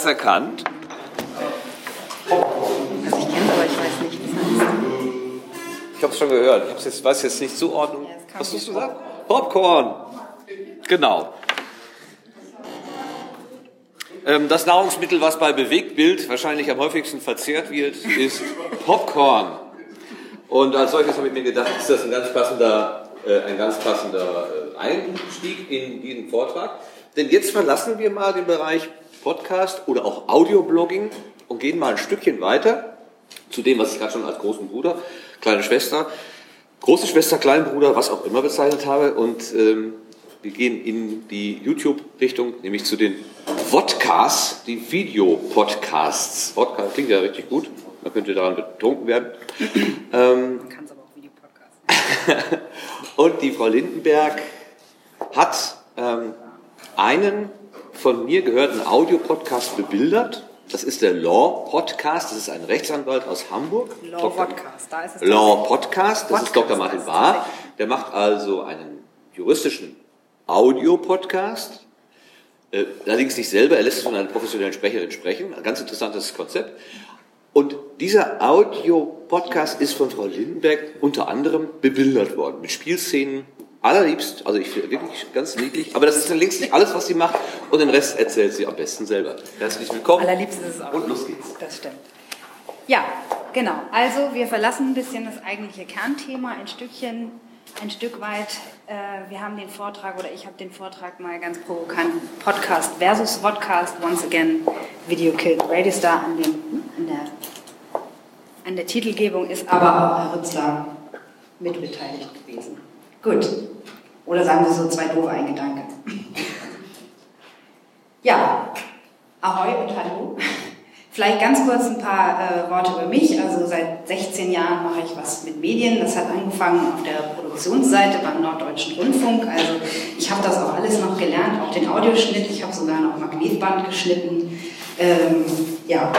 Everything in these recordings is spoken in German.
Es erkannt? Also ich kenne es, aber ich weiß nicht, was heißt. Ich habe es schon gehört. Ich jetzt, weiß jetzt nicht Zuordnung. Ja, Was hast du gesagt? Popcorn. Genau. Ähm, das Nahrungsmittel, was bei Bewegtbild wahrscheinlich am häufigsten verzehrt wird, ist Popcorn. Und als solches habe ich mir gedacht, ist das ein ganz passender, äh, ein ganz passender äh, Einstieg in diesen Vortrag. Denn jetzt verlassen wir mal den Bereich Podcast oder auch Audioblogging und gehen mal ein Stückchen weiter zu dem, was ich gerade schon als großen Bruder, kleine Schwester, große Schwester, kleinen Bruder, was auch immer bezeichnet habe. Und ähm, wir gehen in die YouTube-Richtung, nämlich zu den Vodcasts, die Videopodcasts. Vodcast klingt ja richtig gut, man könnte daran betrunken werden. ähm, man kann es aber auch Videopodcasts. und die Frau Lindenberg hat ähm, einen von mir gehörten Audiopodcast bebildert. Das ist der Law Podcast. Das ist ein Rechtsanwalt aus Hamburg. Law Podcast, da ist es. Law Podcast. Das Podcast ist Dr. Martin Bahr. Der macht also einen juristischen Audio-Podcast. Äh, allerdings nicht selber, er lässt es von einer professionellen Sprecherin sprechen. Ein ganz interessantes Konzept. Und dieser Audio-Podcast ist von Frau Lindenberg unter anderem bebildert worden mit Spielszenen, allerliebst, also ich finde wirklich ganz niedlich, aber das ist dann längst nicht alles, was sie macht und den Rest erzählt sie am besten selber. Herzlich willkommen. Allerliebst ist es auch. Und los geht's. Das stimmt. Ja, genau. Also wir verlassen ein bisschen das eigentliche Kernthema, ein Stückchen, ein Stück weit. Äh, wir haben den Vortrag oder ich habe den Vortrag mal ganz provokant Podcast versus Podcast once again Video Killed Radio Star an, dem, an der an der Titelgebung ist aber auch Herr Rützler mitbeteiligt gewesen. Gut. Oder sagen wir so zwei doofe ein Gedanke. Ja, Ahoi und Hallo. Vielleicht ganz kurz ein paar äh, Worte über mich. Also seit 16 Jahren mache ich was mit Medien. Das hat angefangen auf der Produktionsseite beim Norddeutschen Rundfunk. Also ich habe das auch alles noch gelernt, auch den Audioschnitt. Ich habe sogar noch Magnetband geschnitten. Ähm, ja,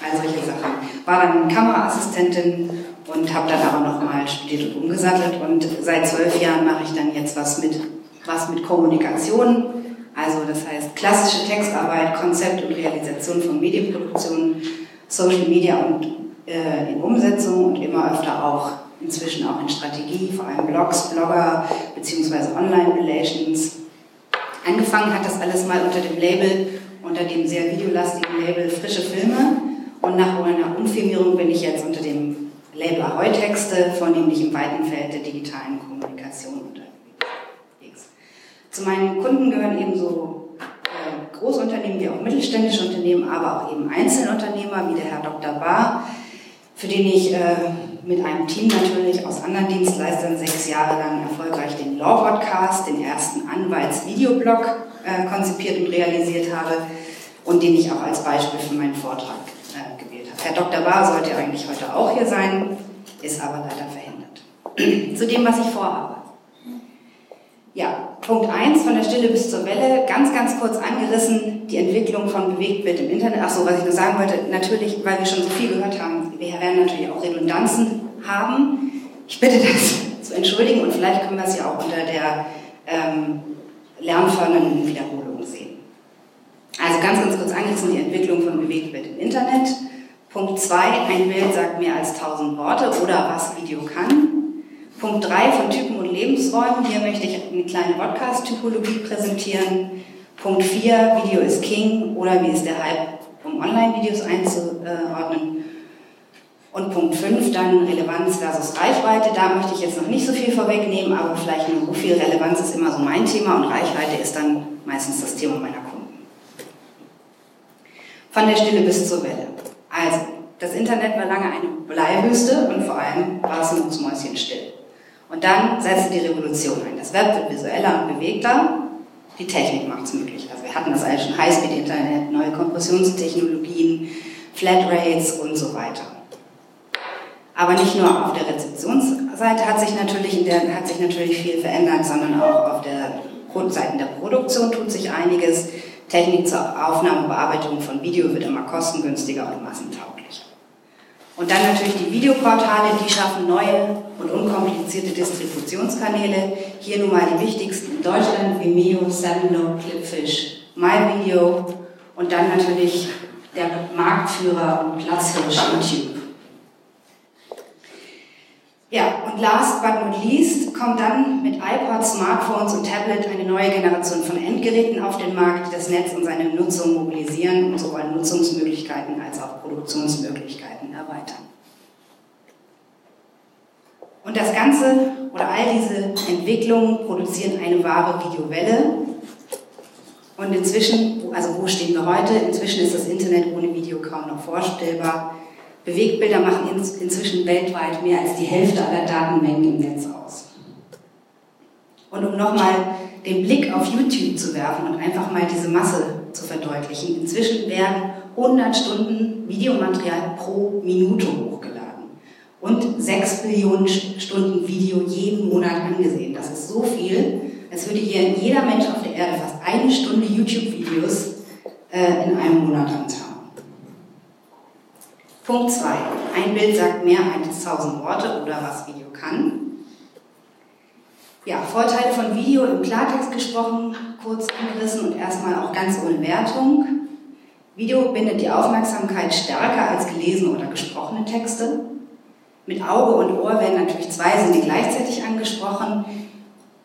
all solche Sachen. War dann Kameraassistentin und habe dann aber nochmal studiert und umgesattelt. Und seit zwölf Jahren mache ich dann jetzt was mit, was mit Kommunikation, also das heißt klassische Textarbeit, Konzept und Realisation von Medienproduktionen, Social Media und äh, in Umsetzung und immer öfter auch inzwischen auch in Strategie, vor allem Blogs, Blogger beziehungsweise Online-Relations. Angefangen hat das alles mal unter dem Label, unter dem sehr videolastigen Label Frische Filme. Und nach einer Umfirmierung bin ich jetzt unter dem Label Ahoi-Texte, vornehmlich im weiten Feld der digitalen Kommunikation unterwegs. Zu meinen Kunden gehören ebenso äh, Großunternehmen wie auch mittelständische Unternehmen, aber auch eben Einzelunternehmer wie der Herr Dr. Bahr, für den ich äh, mit einem Team natürlich aus anderen Dienstleistern sechs Jahre lang erfolgreich den Law Podcast, den ersten Anwaltsvideoblog äh, konzipiert und realisiert habe und den ich auch als Beispiel für meinen Vortrag Herr Dr. Bahr sollte eigentlich heute auch hier sein, ist aber leider verhindert. Zu dem, was ich vorhabe. Ja, Punkt 1, von der Stille bis zur Welle, ganz, ganz kurz angerissen, die Entwicklung von Bewegtbild im Internet. Achso, was ich nur sagen wollte, natürlich, weil wir schon so viel gehört haben, wir werden natürlich auch Redundanzen haben. Ich bitte das zu entschuldigen und vielleicht können wir es ja auch unter der ähm, lernfördernden Wiederholung sehen. Also ganz, ganz kurz angerissen, die Entwicklung von Bewegtbild im Internet. Punkt 2, ein Bild sagt mehr als 1000 Worte oder was Video kann. Punkt 3 von Typen und Lebensräumen. Hier möchte ich eine kleine Podcast-Typologie präsentieren. Punkt 4, Video ist King oder wie ist der Hype, um Online-Videos einzuordnen. Und Punkt 5 dann Relevanz versus Reichweite. Da möchte ich jetzt noch nicht so viel vorwegnehmen, aber vielleicht nur viel. Relevanz ist immer so mein Thema und Reichweite ist dann meistens das Thema meiner Kunden. Von der Stille bis zur Welle. Also, das Internet war lange eine Bleihüste und vor allem war es ein still. Und dann setzte die Revolution ein. Das Web wird visueller und bewegter. Die Technik macht es möglich. Also wir hatten das alles schon Highspeed-Internet, neue Kompressionstechnologien, Flatrates und so weiter. Aber nicht nur auf der Rezeptionsseite hat sich natürlich, der, hat sich natürlich viel verändert, sondern auch auf der Seite der Produktion tut sich einiges. Technik zur Aufnahme und Bearbeitung von Video wird immer kostengünstiger und massentauglicher. Und dann natürlich die Videoportale, die schaffen neue und unkomplizierte Distributionskanäle. Hier nun mal die wichtigsten in Deutschland, Vimeo, Sevenlow, Clipfish, MyVideo und dann natürlich der Marktführer und Platzhirsch YouTube. Ja, und last but not least kommt dann mit iPods, Smartphones und Tablet eine neue Generation von Endgeräten auf den Markt, die das Netz und seine Nutzung mobilisieren und sowohl Nutzungsmöglichkeiten als auch Produktionsmöglichkeiten erweitern. Und das Ganze oder all diese Entwicklungen produzieren eine wahre Videowelle. Und inzwischen, also wo stehen wir heute? Inzwischen ist das Internet ohne Video kaum noch vorstellbar. Bewegtbilder machen inzwischen weltweit mehr als die Hälfte aller Datenmengen im Netz aus. Und um nochmal den Blick auf YouTube zu werfen und einfach mal diese Masse zu verdeutlichen, inzwischen werden 100 Stunden Videomaterial pro Minute hochgeladen und 6 Billionen Stunden Video jeden Monat angesehen. Das ist so viel, als würde hier jeder Mensch auf der Erde fast eine Stunde YouTube-Videos äh, in einem Monat anschauen. Punkt 2. Ein Bild sagt mehr als 1000 Worte oder was Video kann. Ja, Vorteile von Video im Klartext gesprochen, kurz angerissen und erstmal auch ganz ohne Wertung. Video bindet die Aufmerksamkeit stärker als gelesene oder gesprochene Texte. Mit Auge und Ohr werden natürlich zwei Sinne gleichzeitig angesprochen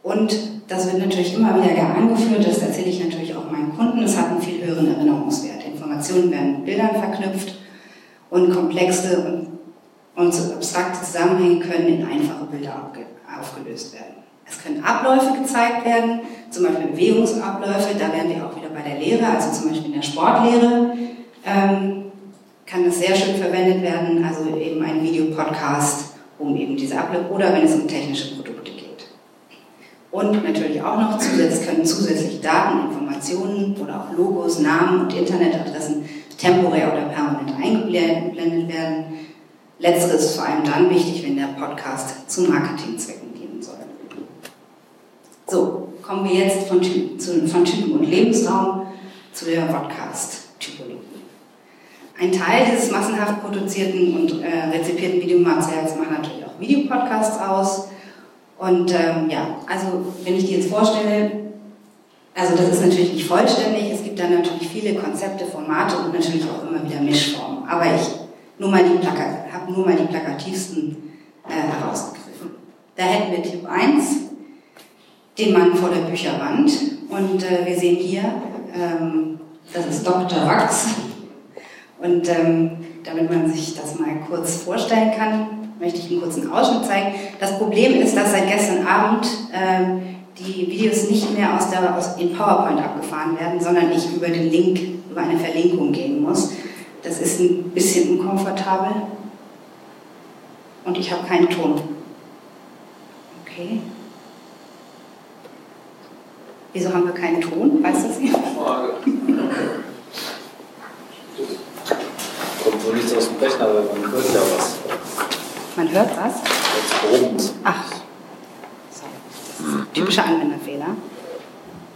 und das wird natürlich immer wieder gerne angeführt, das erzähle ich natürlich auch meinen Kunden, es hat einen viel höheren Erinnerungswert. Informationen werden mit Bildern verknüpft und komplexe und, und so abstrakte Zusammenhänge können in einfache Bilder aufgelöst werden. Es können Abläufe gezeigt werden, zum Beispiel Bewegungsabläufe, da wären wir auch wieder bei der Lehre, also zum Beispiel in der Sportlehre ähm, kann das sehr schön verwendet werden, also eben ein Videopodcast, um eben diese Abläufe, oder wenn es um technische Produkte geht. Und natürlich auch noch zusätzlich können zusätzlich Daten, Informationen oder auch Logos, Namen und Internetadressen temporär oder permanent eingeblendet werden. Letzteres ist vor allem dann wichtig, wenn der Podcast zu Marketingzwecken dienen soll. So, kommen wir jetzt von, Typen, zu, von Typen und Lebensraum zu der Podcast-Typologie. Ein Teil dieses massenhaft produzierten und äh, rezipierten Videomaterials macht natürlich auch Videopodcasts aus. Und ähm, ja, also wenn ich die jetzt vorstelle, also das ist natürlich nicht vollständig, gibt da natürlich viele Konzepte, Formate und natürlich auch immer wieder Mischformen. Aber ich habe nur mal die plakativsten äh, herausgegriffen. Da hätten wir Tipp 1, den Mann vor der Bücherwand. Und äh, wir sehen hier, ähm, das ist Dr. Wachs. Und ähm, damit man sich das mal kurz vorstellen kann, möchte ich einen kurzen Ausschnitt zeigen. Das Problem ist, dass seit gestern Abend äh, die Videos nicht mehr aus der, aus, in PowerPoint abgefahren werden, sondern ich über den Link, über eine Verlinkung gehen muss. Das ist ein bisschen unkomfortabel. Und ich habe keinen Ton. Okay. Wieso haben wir keinen Ton? Weiß das jemand? Frage. Kommt wohl nichts aus dem Rechner, aber man hört ja was. Man hört was? Jetzt brummt. Ach. Typischer Anwenderfehler.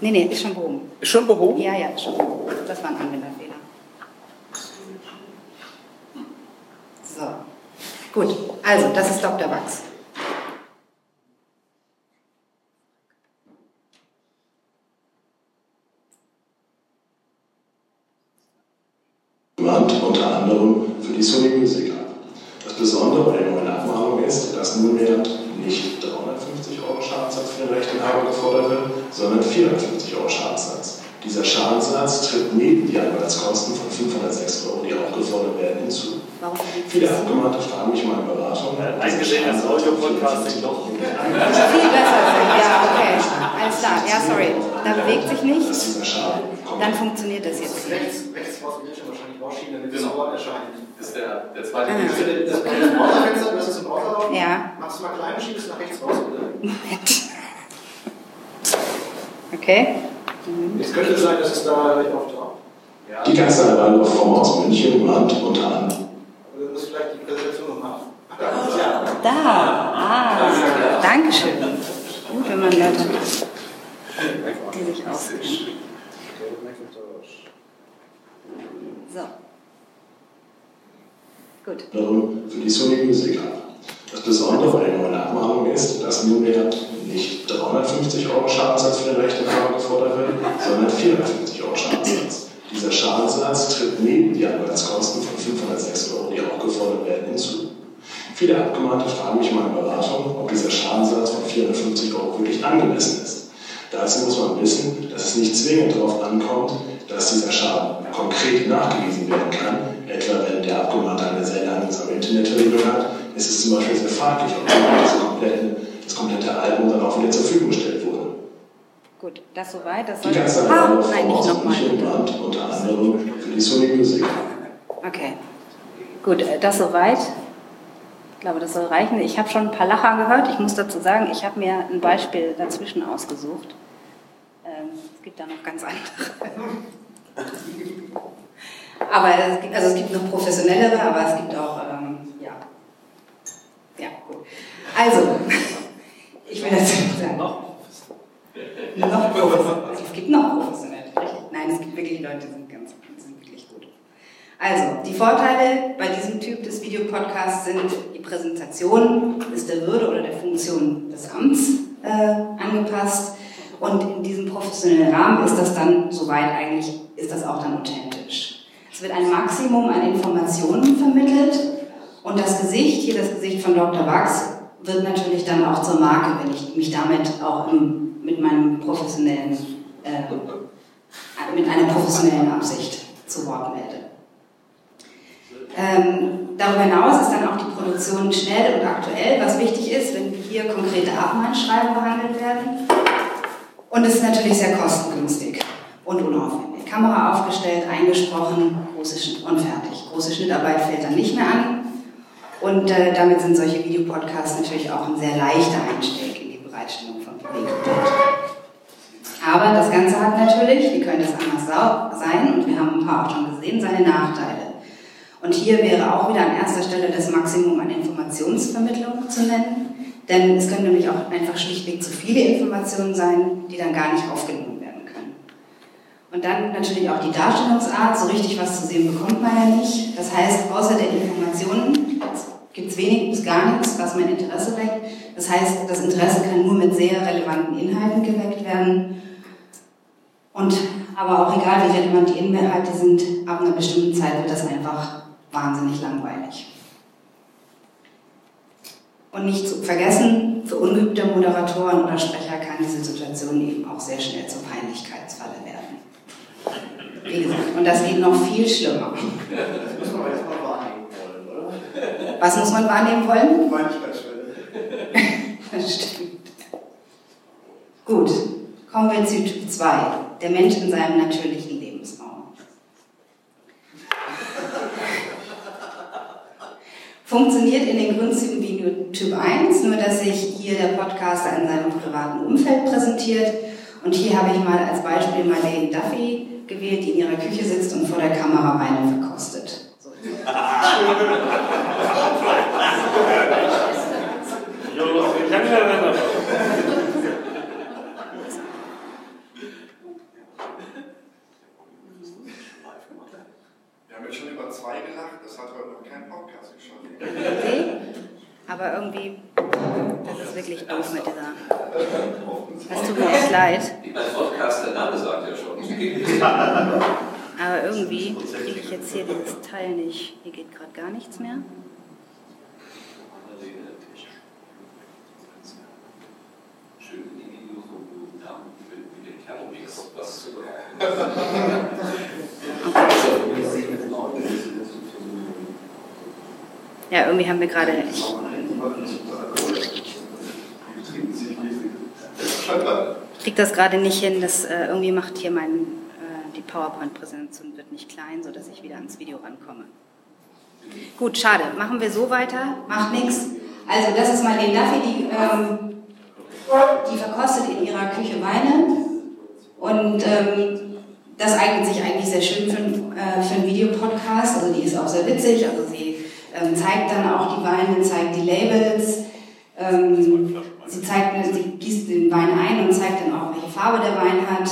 Nee, nee, ist schon behoben. Ist schon behoben? Ja, ja, ist schon behoben. Das war ein Anwenderfehler. So. Gut, also, das ist Dr. Wachs. unter anderem für die Sony Music App. Das Besondere bei der neuen Abmahnung ist, dass nunmehr nicht 350 Euro Schadensersatz für den Rechteinhaber gefordert wird, sondern 450 Euro Schadensersatz. Dieser Schadensersatz tritt neben die Anwaltskosten von 506 Euro, die auch gefordert werden, hinzu. Warum Viele Abgemahnte fragen mich mal in Beratung. Äh, Eingesehen als Audio-Podcast doch. Viel besser sind, ja, okay. Alles klar, ja, sorry. Da bewegt sich Dass nichts, dann funktioniert das jetzt. Rechts, rechts raus will schon wahrscheinlich rausschieben, damit das Wort erscheint. ist der, der zweite Ah. Das das im. Ja. Machst du mal klein, schiebst es nach rechts raus, bitte. Okay. Es könnte sein, dass es da gleich auftaucht. Ja. Die Kanzlei Waldorf-Form aus München mahnt unter anderem. Du musst vielleicht die Präsentation noch machen. Ach, da ja. Da, ah, Dankeschön. Gut, wenn man Leute hat, die sich auskennen. So. Gut. Darum für die Sony Music ab. Das Besondere bei der neuen Abmahnung ist, dass nunmehr nicht 350 Euro Schadensersatz für den Rechteinhaber gefordert wird, sondern 450 Euro Schadensersatz. Dieser Schadensersatz tritt neben die Anwaltskosten von 506 Euro, die auch gefordert werden, hinzu. Viele Abgemahnte fragen mich mal in Beratung, ob dieser Schadensersatz von 450 Euro wirklich angemessen ist. Dazu muss man wissen, dass es nicht zwingend darauf ankommt, dass dieser Schaden konkret nachgewiesen werden kann. Etwa wenn der Abgemahnte eine sehr langsame Internetverbindung hat, ist es zum Beispiel sehr fraglich, ob das komplette, das komplette Album dann auch wieder zur Verfügung gestellt wurde. Gut, das soweit. Das Die soll. ganze Ah, nein, nicht nochmal. Unter anderem für die Sony Music. Okay. Gut, äh, das soweit. Ich glaube, das soll reichen. Ich habe schon ein paar Lacher gehört. Ich muss dazu sagen, ich habe mir ein Beispiel dazwischen ausgesucht. Ähm, es gibt da noch ganz andere. aber also es gibt noch professionellere, aber es gibt auch, ähm, ja. Ja, gut. Also, ich will dazu sagen. Noch? Noch professionell. Es gibt noch professionell, richtig? Nein, es gibt wirklich Leute, die sind ganz die sind wirklich gut. Also, die Vorteile bei diesem Typ des Videopodcasts sind, die Präsentation ist der Würde oder der Funktion des Amts äh, angepasst und in diesem professionellen Rahmen ist das dann, soweit eigentlich, ist das auch dann authentisch. Es wird ein Maximum an Informationen vermittelt und das Gesicht, hier das Gesicht von Dr. Wachs, wird natürlich dann auch zur Marke, wenn ich mich damit auch im, mit meinem professionellen, äh, mit einer professionellen Absicht zu Wort melde. Ähm, darüber hinaus ist dann auch die Produktion schnell und aktuell, was wichtig ist, wenn hier konkrete Abmahnschreiben behandelt werden. Und es ist natürlich sehr kostengünstig und unaufwendig. Kamera aufgestellt, eingesprochen, und fertig. Große Schnittarbeit fällt dann nicht mehr an. Und äh, damit sind solche Videopodcasts natürlich auch ein sehr leichter Einstieg in die Bereitstellung von Bewegtbild. Aber das Ganze hat natürlich, wie könnte es anders sein, und wir haben ein paar auch schon gesehen, seine Nachteile. Und hier wäre auch wieder an erster Stelle das Maximum an Informationsvermittlung zu nennen, denn es können nämlich auch einfach schlichtweg zu viele Informationen sein, die dann gar nicht aufgenommen werden können. Und dann natürlich auch die Darstellungsart, so richtig was zu sehen bekommt man ja nicht. Das heißt, außer der Informationen es wenig bis gar nichts, was mein Interesse weckt. Das heißt, das Interesse kann nur mit sehr relevanten Inhalten geweckt werden. Und aber auch egal, wie relevant die Inhalte sind, ab einer bestimmten Zeit wird das einfach wahnsinnig langweilig. Und nicht zu vergessen, für ungeübte Moderatoren oder Sprecher kann diese Situation eben auch sehr schnell zur Peinlichkeitsfalle werden. Wie gesagt, und das geht noch viel schlimmer. Das muss man aber jetzt mal wahrnehmen wollen, oder? Was muss man wahrnehmen wollen? Peinlichkeitsschwelle. Das stimmt. Gut, kommen wir zu Typ 2, der Mensch in seinem natürlichen Lebensraum. Funktioniert in den Grundzügen wie Typ 1, nur dass sich hier der Podcaster in seinem privaten Umfeld präsentiert. Und hier habe ich mal als Beispiel Marlene Duffy gewählt, die in ihrer Küche sitzt und vor der Kamera Weine verkostet. So. Wir haben jetzt schon über zwei gelacht, das hat heute noch kein Podcast geschafft. Okay? Aber irgendwie, das ist wirklich doof mit dieser. Das tut mir echt leid. Als Podcast, der Name sagt ja schon. Aber irgendwie kriege ich jetzt hier dieses Teil nicht. Hier geht gerade gar nichts mehr. Ja, irgendwie haben wir gerade. Ich krieg das gerade nicht hin, das äh, irgendwie macht hier mein PowerPoint-Präsentation wird nicht klein, sodass ich wieder ans Video rankomme. Gut, schade. Machen wir so weiter. Macht nichts. Also das ist Marlene Duffy, die, ähm, die verkostet in ihrer Küche Weine. Und ähm, das eignet sich eigentlich sehr schön für, äh, für einen Videopodcast. Also die ist auch sehr witzig. Also sie ähm, zeigt dann auch die Weine, zeigt die Labels. Ähm, sie, zeigt, sie gießt den Wein ein und zeigt dann auch, welche Farbe der Wein hat.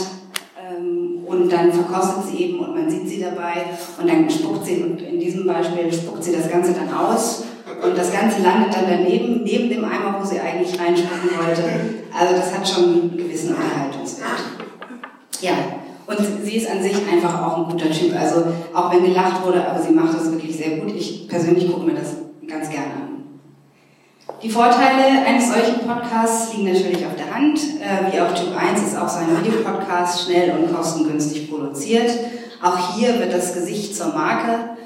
Und dann verkostet sie eben und man sieht sie dabei. Und dann spuckt sie, und in diesem Beispiel spuckt sie das Ganze dann aus. Und das Ganze landet dann daneben, neben dem Eimer, wo sie eigentlich reinspucken wollte. Also das hat schon einen gewissen Unterhaltungswert. Ja, und sie ist an sich einfach auch ein guter Typ. Also auch wenn gelacht wurde, aber sie macht das wirklich sehr gut. Ich persönlich gucke mir das ganz gerne an. Die Vorteile eines solchen Podcasts liegen natürlich auf der Hand. Äh, wie auch Typ 1 ist auch so ein Videopodcast schnell und kostengünstig produziert. Auch hier wird das Gesicht zur Marke.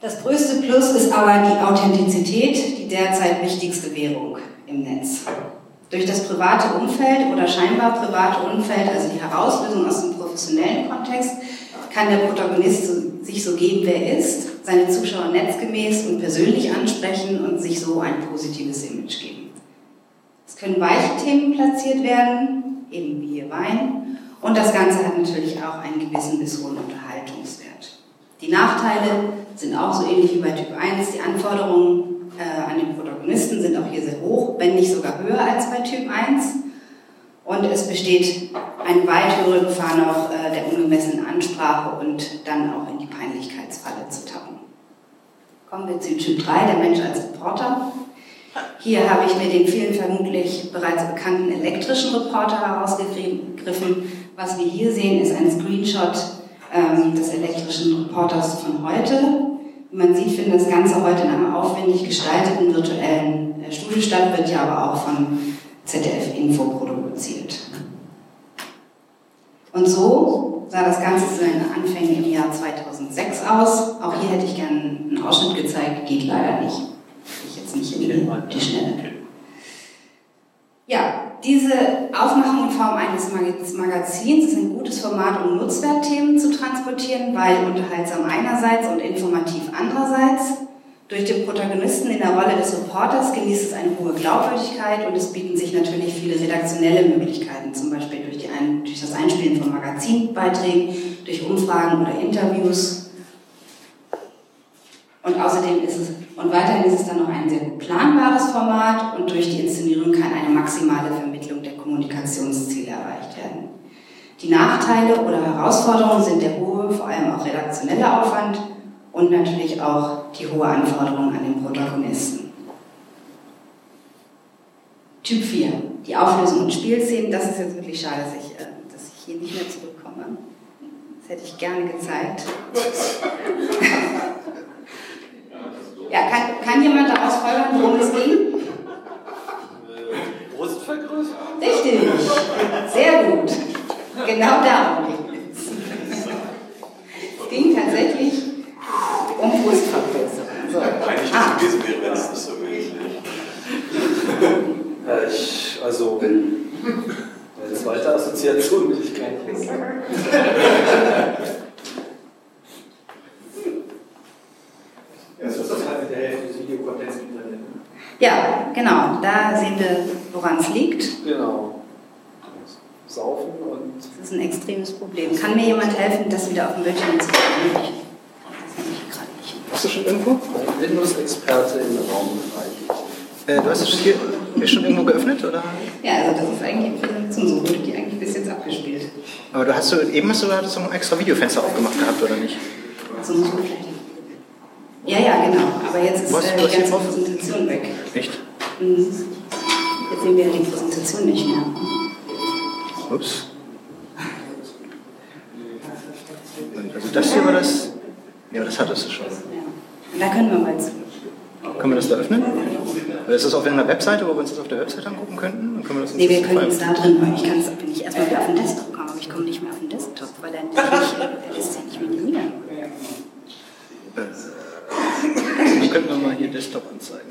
Das größte Plus ist aber die Authentizität, die derzeit wichtigste Währung im Netz. Durch das private Umfeld oder scheinbar private Umfeld, also die Herauslösung aus dem professionellen Kontext, kann der Protagonist sich so geben, wer er ist, seine Zuschauer netzgemäß und persönlich ansprechen und sich so ein positives Image geben. Es können weiche Themen platziert werden, eben wie hier Wein, und das Ganze hat natürlich auch einen gewissen bis hohen Unterhaltungswert. Die Nachteile sind auch so ähnlich wie bei Typ 1. Die Anforderungen äh, an den Protagonisten sind auch hier sehr hoch, wenn nicht sogar höher als bei Typ 1. Und es besteht eine weit höhere Gefahr noch äh, der ungemessenen Ansprache und dann auch in die Peinlichkeitsfalle zu tappen. Kommen wir zu Typ 3, der Mensch als Reporter. Hier habe ich mir den vielen vermutlich bereits bekannten elektrischen Reporter herausgegriffen. Was wir hier sehen, ist ein Screenshot ähm, des elektrischen Reporters von heute. Wie man sieht, findet das Ganze heute in einem aufwendig gestalteten virtuellen äh, Studio statt, wird ja aber auch von ZDF Info produziert. Und so sah das Ganze zu seinen Anfängen im Jahr 2006 aus. Auch hier hätte ich gerne einen Ausschnitt gezeigt, geht leider nicht. Ich jetzt nicht in die Schnelle. Ja, diese Aufmachung in Form eines Magazins ist ein gutes Format, um Nutzwertthemen zu transportieren, weil unterhaltsam einerseits und informativ andererseits. Durch den Protagonisten in der Rolle des Reporters genießt es eine hohe Glaubwürdigkeit und es bieten sich natürlich viele redaktionelle Möglichkeiten, zum Beispiel durch, die ein, durch das Einspielen von Magazinbeiträgen, durch Umfragen oder Interviews. Und außerdem ist es, und weiterhin ist es dann noch ein sehr gut planbares Format und durch die Inszenierung kann eine maximale Vermittlung der Kommunikationsziele erreicht werden. Die Nachteile oder Herausforderungen sind der hohe, vor allem auch redaktionelle Aufwand und natürlich auch die hohe Anforderung an den Protagonisten. Typ 4, die Auflösung und Spielszenen. Das ist jetzt wirklich schade, dass ich, äh, dass ich hier nicht mehr zurückkomme. Das hätte ich gerne gezeigt. ja, kann, kann jemand daraus folgern, worum es ging? Brustvergrößerung? Richtig, sehr gut. Genau darum ging es. Es ging tatsächlich um Brustvergrößerung. So. Eigentlich Ah. gewesen wäre, wenn es nicht so gewesen Ja, ich, also, meine zweite Assoziation will ich gar nicht sagen. Ja, das ist das halt mit der Hälfte des Videocontents im Internet. ne? Ja, genau. Da sehen wir, woran es liegt. Genau. Saufen und Das ist ein extremes Problem. Kann mir jemand helfen, das wieder auf dem Bildschirm zu? Ich das nehme ich gerade nicht. Hast du schon irgendwo? Windows-Experte im Raum Äh, du hast es hier, schon irgendwo geöffnet, oder? Ja, also das ist eigentlich Präsentation, so wurde die eigentlich bis jetzt abgespielt. Aber du hast du, eben hast du da so ein extra Videofenster aufgemacht gehabt, oder nicht? So muss man vielleicht. Ja, ja, genau. Aber jetzt ist Was- äh, die ganze? Präsentation weg. Echt? Mhm. Jetzt sehen wir die Präsentation nicht mehr. Ups. Also das hier war das. Ja, das hattest du schon. Ja. Da können wir mal zu. Können wir das da öffnen? Oder ist das auf irgendeiner Webseite, wo wir uns das auf der Webseite angucken könnten? Dann können wir das Nee, wir können uns da drin, weil ich kann es, wenn ich erstmal wieder auf den Desktop komme, habe ich komme nicht mehr auf den Desktop, weil er lässt sich nicht minimieren. Äh, dann können wir mal hier Desktop anzeigen.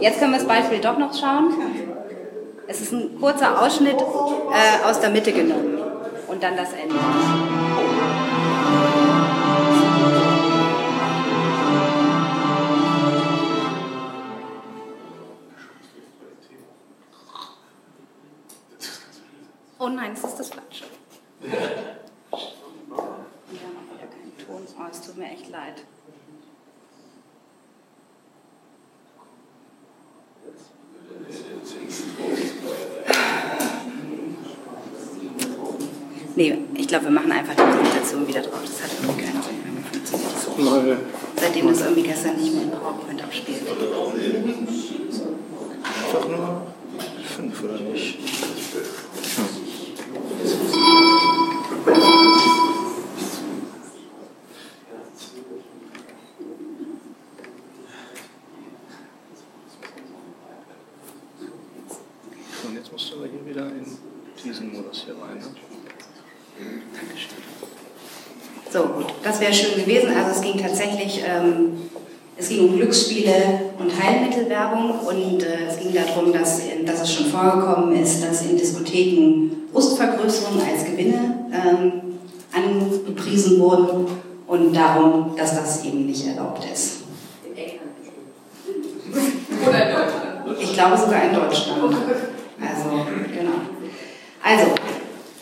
Jetzt können wir das Beispiel doch noch schauen. Es ist ein kurzer Ausschnitt äh, aus der Mitte genommen und dann das Ende. Jetzt musst du aber hier wieder in diesen Modus hier rein. Ne? Dankeschön. So, gut, das wäre schön gewesen. Also es ging tatsächlich, ähm, es ging um Glücksspiele und Heilmittelwerbung und äh, es ging darum, dass, dass es schon vorgekommen ist, dass in Diskotheken Brustvergrößerungen als Gewinne ähm, angepriesen wurden und darum, dass das eben nicht erlaubt ist. Ich glaube sogar in Deutschland. Also, genau. Also,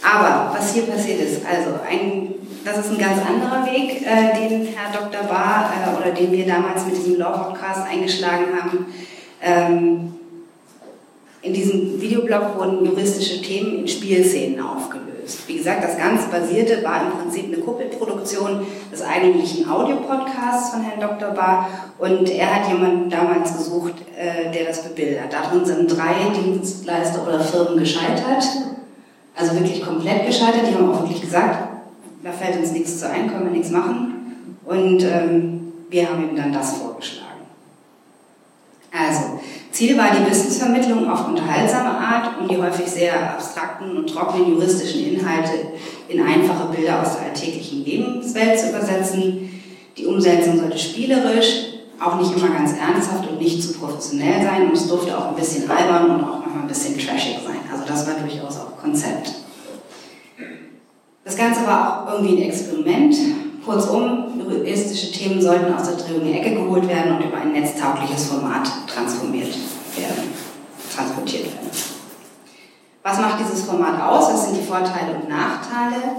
aber was hier passiert ist, also ein, das ist ein ganz anderer Weg, äh, den Herr Dr. Bahr äh, oder den wir damals mit diesem Law-Podcast eingeschlagen haben. Ähm, in diesem Videoblog wurden juristische Themen in Spielszenen aufgelöst. Wie gesagt, das Ganze basierte, war im Prinzip eine Kuppelproduktion des eigentlichen Audiopodcasts von Herrn Dr. Bahr und er hat jemanden damals gesucht, äh, der das bebildert. Darin sind drei Dienstleister oder Firmen gescheitert, also wirklich komplett gescheitert. Die haben auch wirklich gesagt, da fällt uns nichts zu ein, können wir nichts machen. Und ähm, wir haben ihm dann das vorgeschlagen. Also, Ziel war die Wissensvermittlung auf unterhaltsame Art, um die häufig sehr abstrakten und trockenen juristischen Inhalte in einfache Bilder aus der alltäglichen Lebenswelt zu übersetzen. Die Umsetzung sollte spielerisch, auch nicht immer ganz ernsthaft und nicht zu professionell sein und es durfte auch ein bisschen albern und auch manchmal ein bisschen trashig sein. Also das war durchaus auch Konzept. Das Ganze war auch irgendwie ein Experiment. Kurzum, juristische Themen sollten aus der drehenden Ecke geholt werden und über ein netztaugliches Format transformiert werden, transportiert werden. Was macht dieses Format aus? Was sind die Vorteile und Nachteile?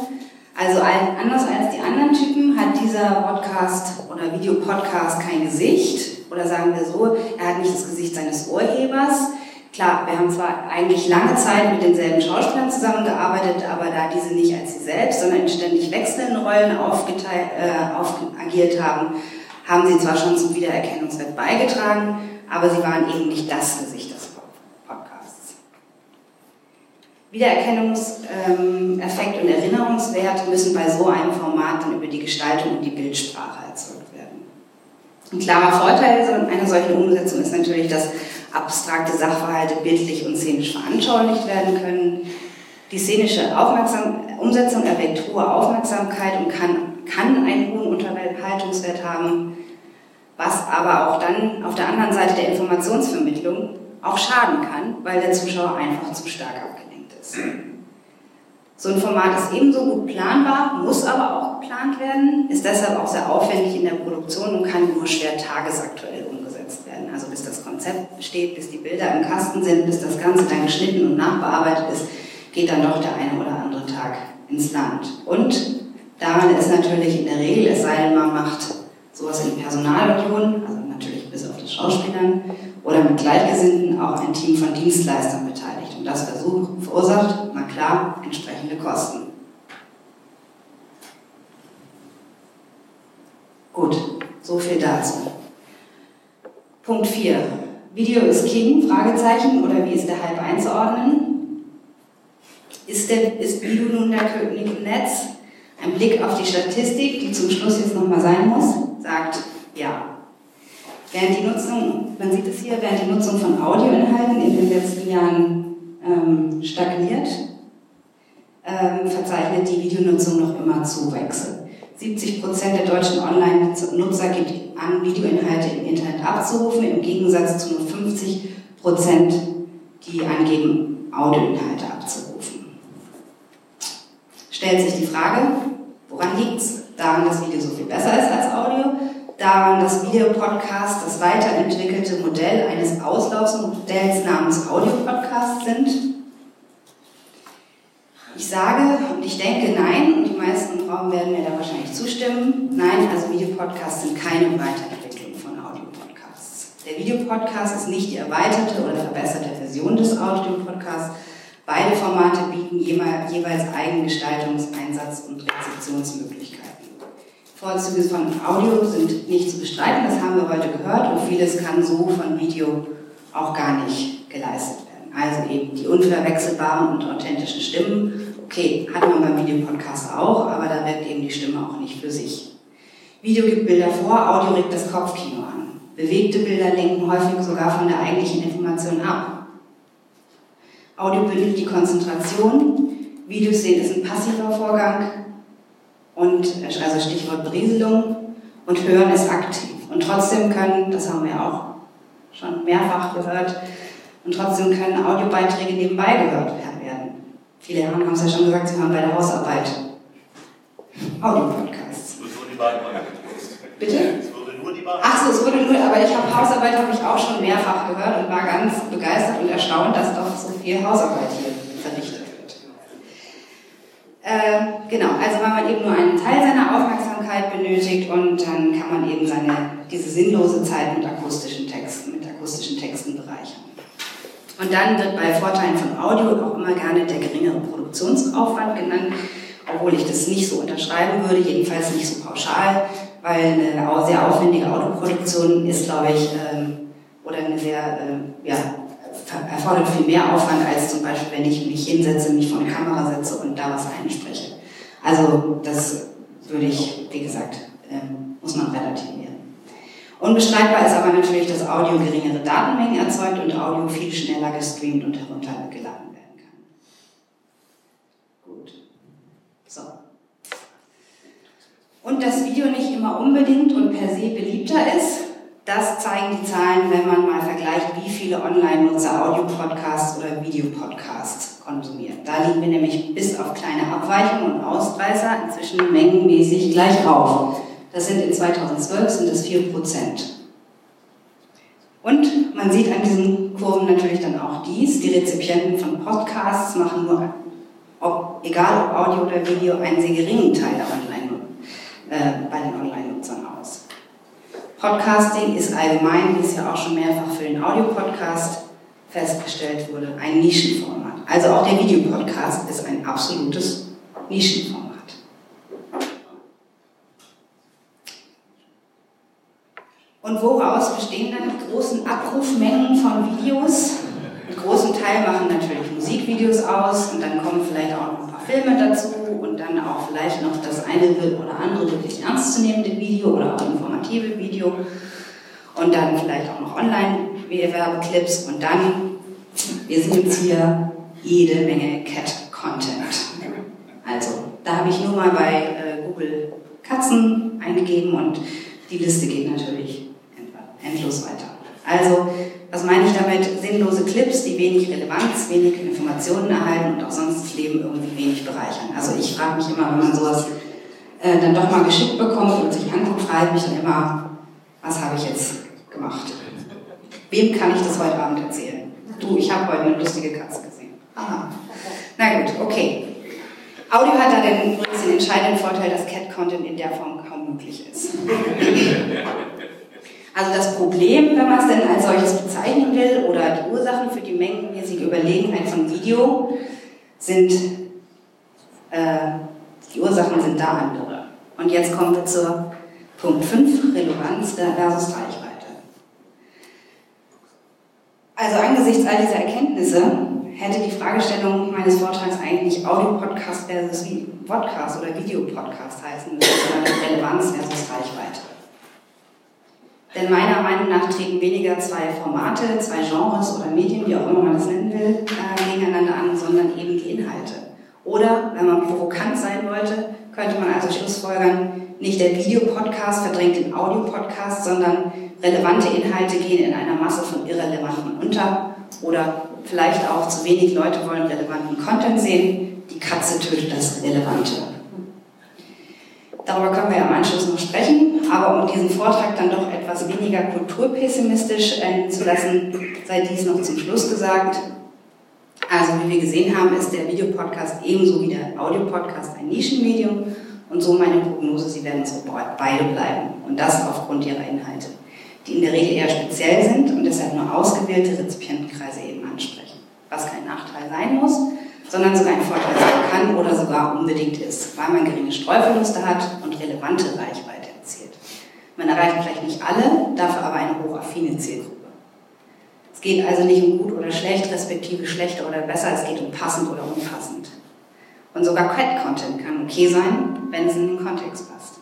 Also anders als die anderen Typen hat dieser Podcast oder Videopodcast kein Gesicht oder sagen wir so, er hat nicht das Gesicht seines Urhebers. Klar, wir haben zwar eigentlich lange Zeit mit denselben Schauspielern zusammengearbeitet, aber da diese nicht als sie selbst, sondern in ständig wechselnden Rollen aufgeteilt, äh, auf, agiert haben, haben sie zwar schon zum Wiedererkennungswert beigetragen, aber sie waren eben nicht das Gesicht des Podcasts. Wiedererkennungseffekt und Erinnerungswert müssen bei so einem Format dann über die Gestaltung und die Bildsprache erzeugt werden. Ein klarer Vorteil einer solchen Umsetzung ist natürlich, dass abstrakte Sachverhalte bildlich und szenisch veranschaulicht werden können. Die szenische Aufmerksam Umsetzung erweckt hohe Aufmerksamkeit und kann, kann einen hohen Unterhaltungswert haben, was aber auch dann auf der anderen Seite der Informationsvermittlung auch schaden kann, weil der Zuschauer einfach zu stark abgelenkt ist. So ein Format ist ebenso gut planbar, muss aber auch geplant werden, ist deshalb auch sehr aufwendig in der Produktion und kann nur schwer tagesaktuell umgesetzt werden. Also bis das Konzept steht, bis die Bilder im Kasten sind, bis das Ganze dann geschnitten und nachbearbeitet ist, geht dann doch der eine oder andere Tag ins Land. Und daran ist natürlich in der Regel, es sei denn, man macht sowas in Personalunion, also natürlich bis auf das Schauspielern oder mit Gleichgesinnten auch ein Team von Dienstleistern beteiligt. Und das verursacht, na klar, entsprechende Kosten. Gut, so viel dazu. Punkt 4. Video ist King? Fragezeichen. Oder wie ist der Hype einzuordnen? Ist, der, ist Video nun der König im Netz? Ein Blick auf die Statistik, die zum Schluss jetzt nochmal sein muss, sagt ja. Während die Nutzung, man sieht es hier, während die Nutzung von Audioinhalten in den letzten Jahren ähm, stagniert, ähm, verzeichnet die Videonutzung noch immer Zuwächse. 70 Prozent der deutschen Online-Nutzer gibt an, Videoinhalte im Internet abzurufen, im Gegensatz zu nur 50 Prozent, die angeben, Audioinhalte abzurufen. Stellt sich die Frage, woran liegt es? Daran, dass Video so viel besser ist als Audio? Daran, dass Videopodcasts das weiterentwickelte Modell eines Auslaufsmodells namens Audiopodcast sind? Ich sage und ich denke nein, und die meisten im Raum werden mir da wahrscheinlich zustimmen. Nein, also Videopodcasts sind keine Weiterentwicklung von Audiopodcasts. Der Videopodcast ist nicht die erweiterte oder verbesserte Version des Audiopodcasts. Beide Formate bieten jeweils Eigengestaltungs-, Einsatz- und Rezeptionsmöglichkeiten. Vorzüge von Audio sind nicht zu bestreiten, das haben wir heute gehört, und vieles kann so von Video auch gar nicht geleistet werden. Also eben die unverwechselbaren und authentischen Stimmen. Okay, hat man beim Videopodcast auch, aber da wirkt eben die Stimme auch nicht für sich. Video gibt Bilder vor, Audio regt das Kopfkino an. Bewegte Bilder lenken häufig sogar von der eigentlichen Information ab. Audio bündelt die Konzentration, Videos sehen ist ein passiver Vorgang und also Stichwort Berieselung und Hören ist aktiv. Und trotzdem können, das haben wir auch schon mehrfach gehört, und trotzdem können Audiobeiträge nebenbei gehört werden. Viele haben es ja schon gesagt, sie haben bei der Hausarbeit Audiopodcasts. Bitte? Ach so, es wurde nur, aber ich habe Hausarbeit habe ich auch schon mehrfach gehört und war ganz begeistert und erstaunt, dass doch so viel Hausarbeit hier verrichtet wird. Äh, genau, also weil man eben nur einen Teil seiner Aufmerksamkeit benötigt und dann kann man eben seine, diese sinnlose Zeit mit akustischen Texten, mit akustischen Texten bereichern. Und dann wird bei Vorteilen von Audio auch immer gerne der geringere Produktionsaufwand genannt, obwohl ich das nicht so unterschreiben würde, jedenfalls nicht so pauschal, weil eine sehr aufwendige Autoproduktion ist, glaube ich, ähm, oder eine sehr, äh, ja, erfordert viel mehr Aufwand als zum Beispiel, wenn ich mich hinsetze, mich vor eine Kamera setze und da was einspreche. Also das würde ich, wie gesagt, ähm, muss man relativieren. Unbestreitbar ist aber natürlich, dass Audio geringere Datenmengen erzeugt und Audio viel schneller gestreamt und heruntergeladen werden kann. Gut. So. Und dass Video nicht immer unbedingt und per se beliebter ist, das zeigen die Zahlen, wenn man mal vergleicht, wie viele Online-Nutzer Audio-Podcasts oder Videopodcasts konsumieren. Da liegen wir nämlich bis auf kleine Abweichungen und Ausreißer inzwischen mengenmäßig gleich auf. Das sind in 2012 sind das 4 Prozent. Und man sieht an diesen Kurven natürlich dann auch dies, die Rezipienten von Podcasts machen nur, ob, egal ob Audio oder Video, einen sehr geringen Teil Online, äh, bei den Online-Nutzern aus. Podcasting ist allgemein, wie es ja auch schon mehrfach für den Audiopodcast festgestellt wurde, ein Nischenformat. Also auch der Videopodcast ist ein absolutes Nischenformat. Und woraus bestehen dann die großen Abrufmengen von Videos? Einen großen Teil machen natürlich Musikvideos aus und dann kommen vielleicht auch noch ein paar Filme dazu und dann auch vielleicht noch das eine oder andere wirklich ernstzunehmende Video oder auch informative Video und dann vielleicht auch noch Online-Werbeclips und dann, wir sehen jetzt hier, jede Menge Cat-Content. Also, da habe ich nur mal bei äh, Google Katzen eingegeben und die Liste geht natürlich endlos weiter. Also, was meine ich damit? Sinnlose Clips, die wenig Relevanz, wenig Informationen erhalten und auch sonst das Leben irgendwie wenig bereichern. Also ich frage mich immer, wenn man sowas äh, dann doch mal geschickt bekommt und sich anguckt, frage ich mich dann immer, was habe ich jetzt gemacht? Wem kann ich das heute Abend erzählen? Du, ich habe heute eine lustige Katze gesehen. Aha. Na gut, okay. Audio hat da den, den entscheidenden Vorteil, dass Cat-Content in der Form kaum möglich ist. Also das Problem, wenn man es denn als solches bezeichnen will, oder die Ursachen für die mengenmäßige Überlegenheit von Video, sind, äh, die Ursachen sind da andere. Und jetzt kommen wir zur Punkt 5, Relevanz versus Reichweite. Also angesichts all dieser Erkenntnisse hätte die Fragestellung meines Vortrags eigentlich Audio-Podcast versus Podcast oder Videopodcast heißen müssen, sondern Relevanz versus Reichweite. Denn meiner Meinung nach treten weniger zwei Formate, zwei Genres oder Medien, wie auch immer man das nennen will, äh, gegeneinander an, sondern eben die Inhalte. Oder, wenn man provokant sein wollte, könnte man also schlussfolgern, nicht der Videopodcast verdrängt den Audiopodcast, sondern relevante Inhalte gehen in einer Masse von Irrelevanten unter. Oder vielleicht auch zu wenig Leute wollen relevanten Content sehen. Die Katze tötet das Relevante. Darüber können wir am Anschluss noch sprechen, aber um diesen Vortrag dann doch etwas weniger kulturpessimistisch enden zu lassen, sei dies noch zum Schluss gesagt. Also wie wir gesehen haben, ist der Videopodcast ebenso wie der Audiopodcast ein Nischenmedium und so meine Prognose, sie werden so beide bleiben und das aufgrund ihrer Inhalte, die in der Regel eher speziell sind und deshalb nur ausgewählte Rezipientenkreise eben ansprechen, was kein Nachteil sein muss, sondern sogar ein Vorteil sein kann oder sogar unbedingt ist, weil man geringe Streuverluste hat und relevante Reichweite erzielt. Man erreicht vielleicht nicht alle, dafür aber eine hochaffine Zielgruppe. Es geht also nicht um gut oder schlecht, respektive schlechter oder besser, es geht um passend oder unpassend. Und sogar Cat-Content kann okay sein, wenn es in den Kontext passt.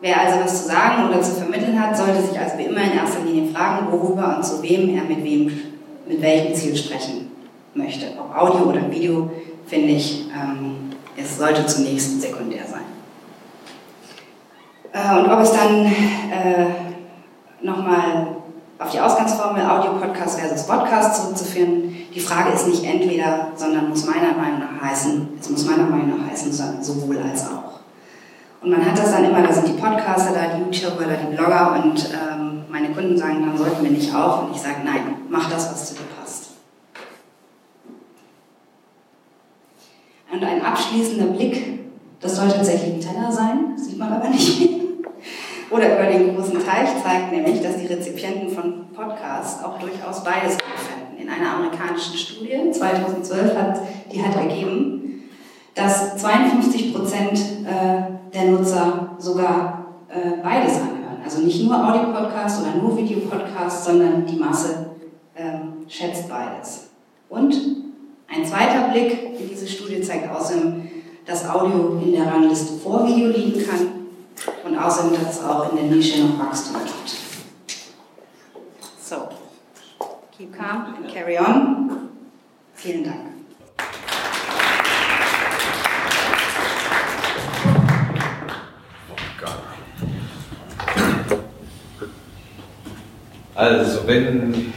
Wer also was zu sagen oder zu vermitteln hat, sollte sich also wie immer in erster Linie fragen, worüber und zu wem er mit wem, mit welchem Ziel sprechen möchte. Ob Audio oder Video, finde ich, ähm, es sollte zunächst sekundär sein. Äh, und ob es dann äh, nochmal auf die Ausgangsformel Audio-Podcast versus Podcast zurückzuführen, die Frage ist nicht entweder, sondern muss meiner Meinung nach heißen, es muss meiner Meinung nach heißen, sowohl als auch. Und man hat das dann immer, da sind die Podcaster da, die YouTuber da, die Blogger und ähm, meine Kunden sagen, dann sollten wir nicht auch. Und ich sage, nein, mach das, was zu dir passt. Und ein abschließender Blick, das soll tatsächlich ein Teller sein, sieht man aber nicht. Oder über den großen Teich zeigt nämlich, dass die Rezipienten von Podcasts auch durchaus beides finden. In einer amerikanischen Studie 2012 hat die hat ergeben, dass 52 Prozent äh, der Nutzer sogar äh, beides anhören. Also nicht nur Audio-Podcasts oder nur Videopodcasts, sondern die Masse ähm, schätzt beides. Und ein zweiter Blick in diese Studie zeigt außerdem, dass Audio in der Rangliste vor Video liegen kann und außerdem, dass es auch in der Nische noch Wachstum gibt. So, keep calm and carry on. Vielen Dank. Also, wenn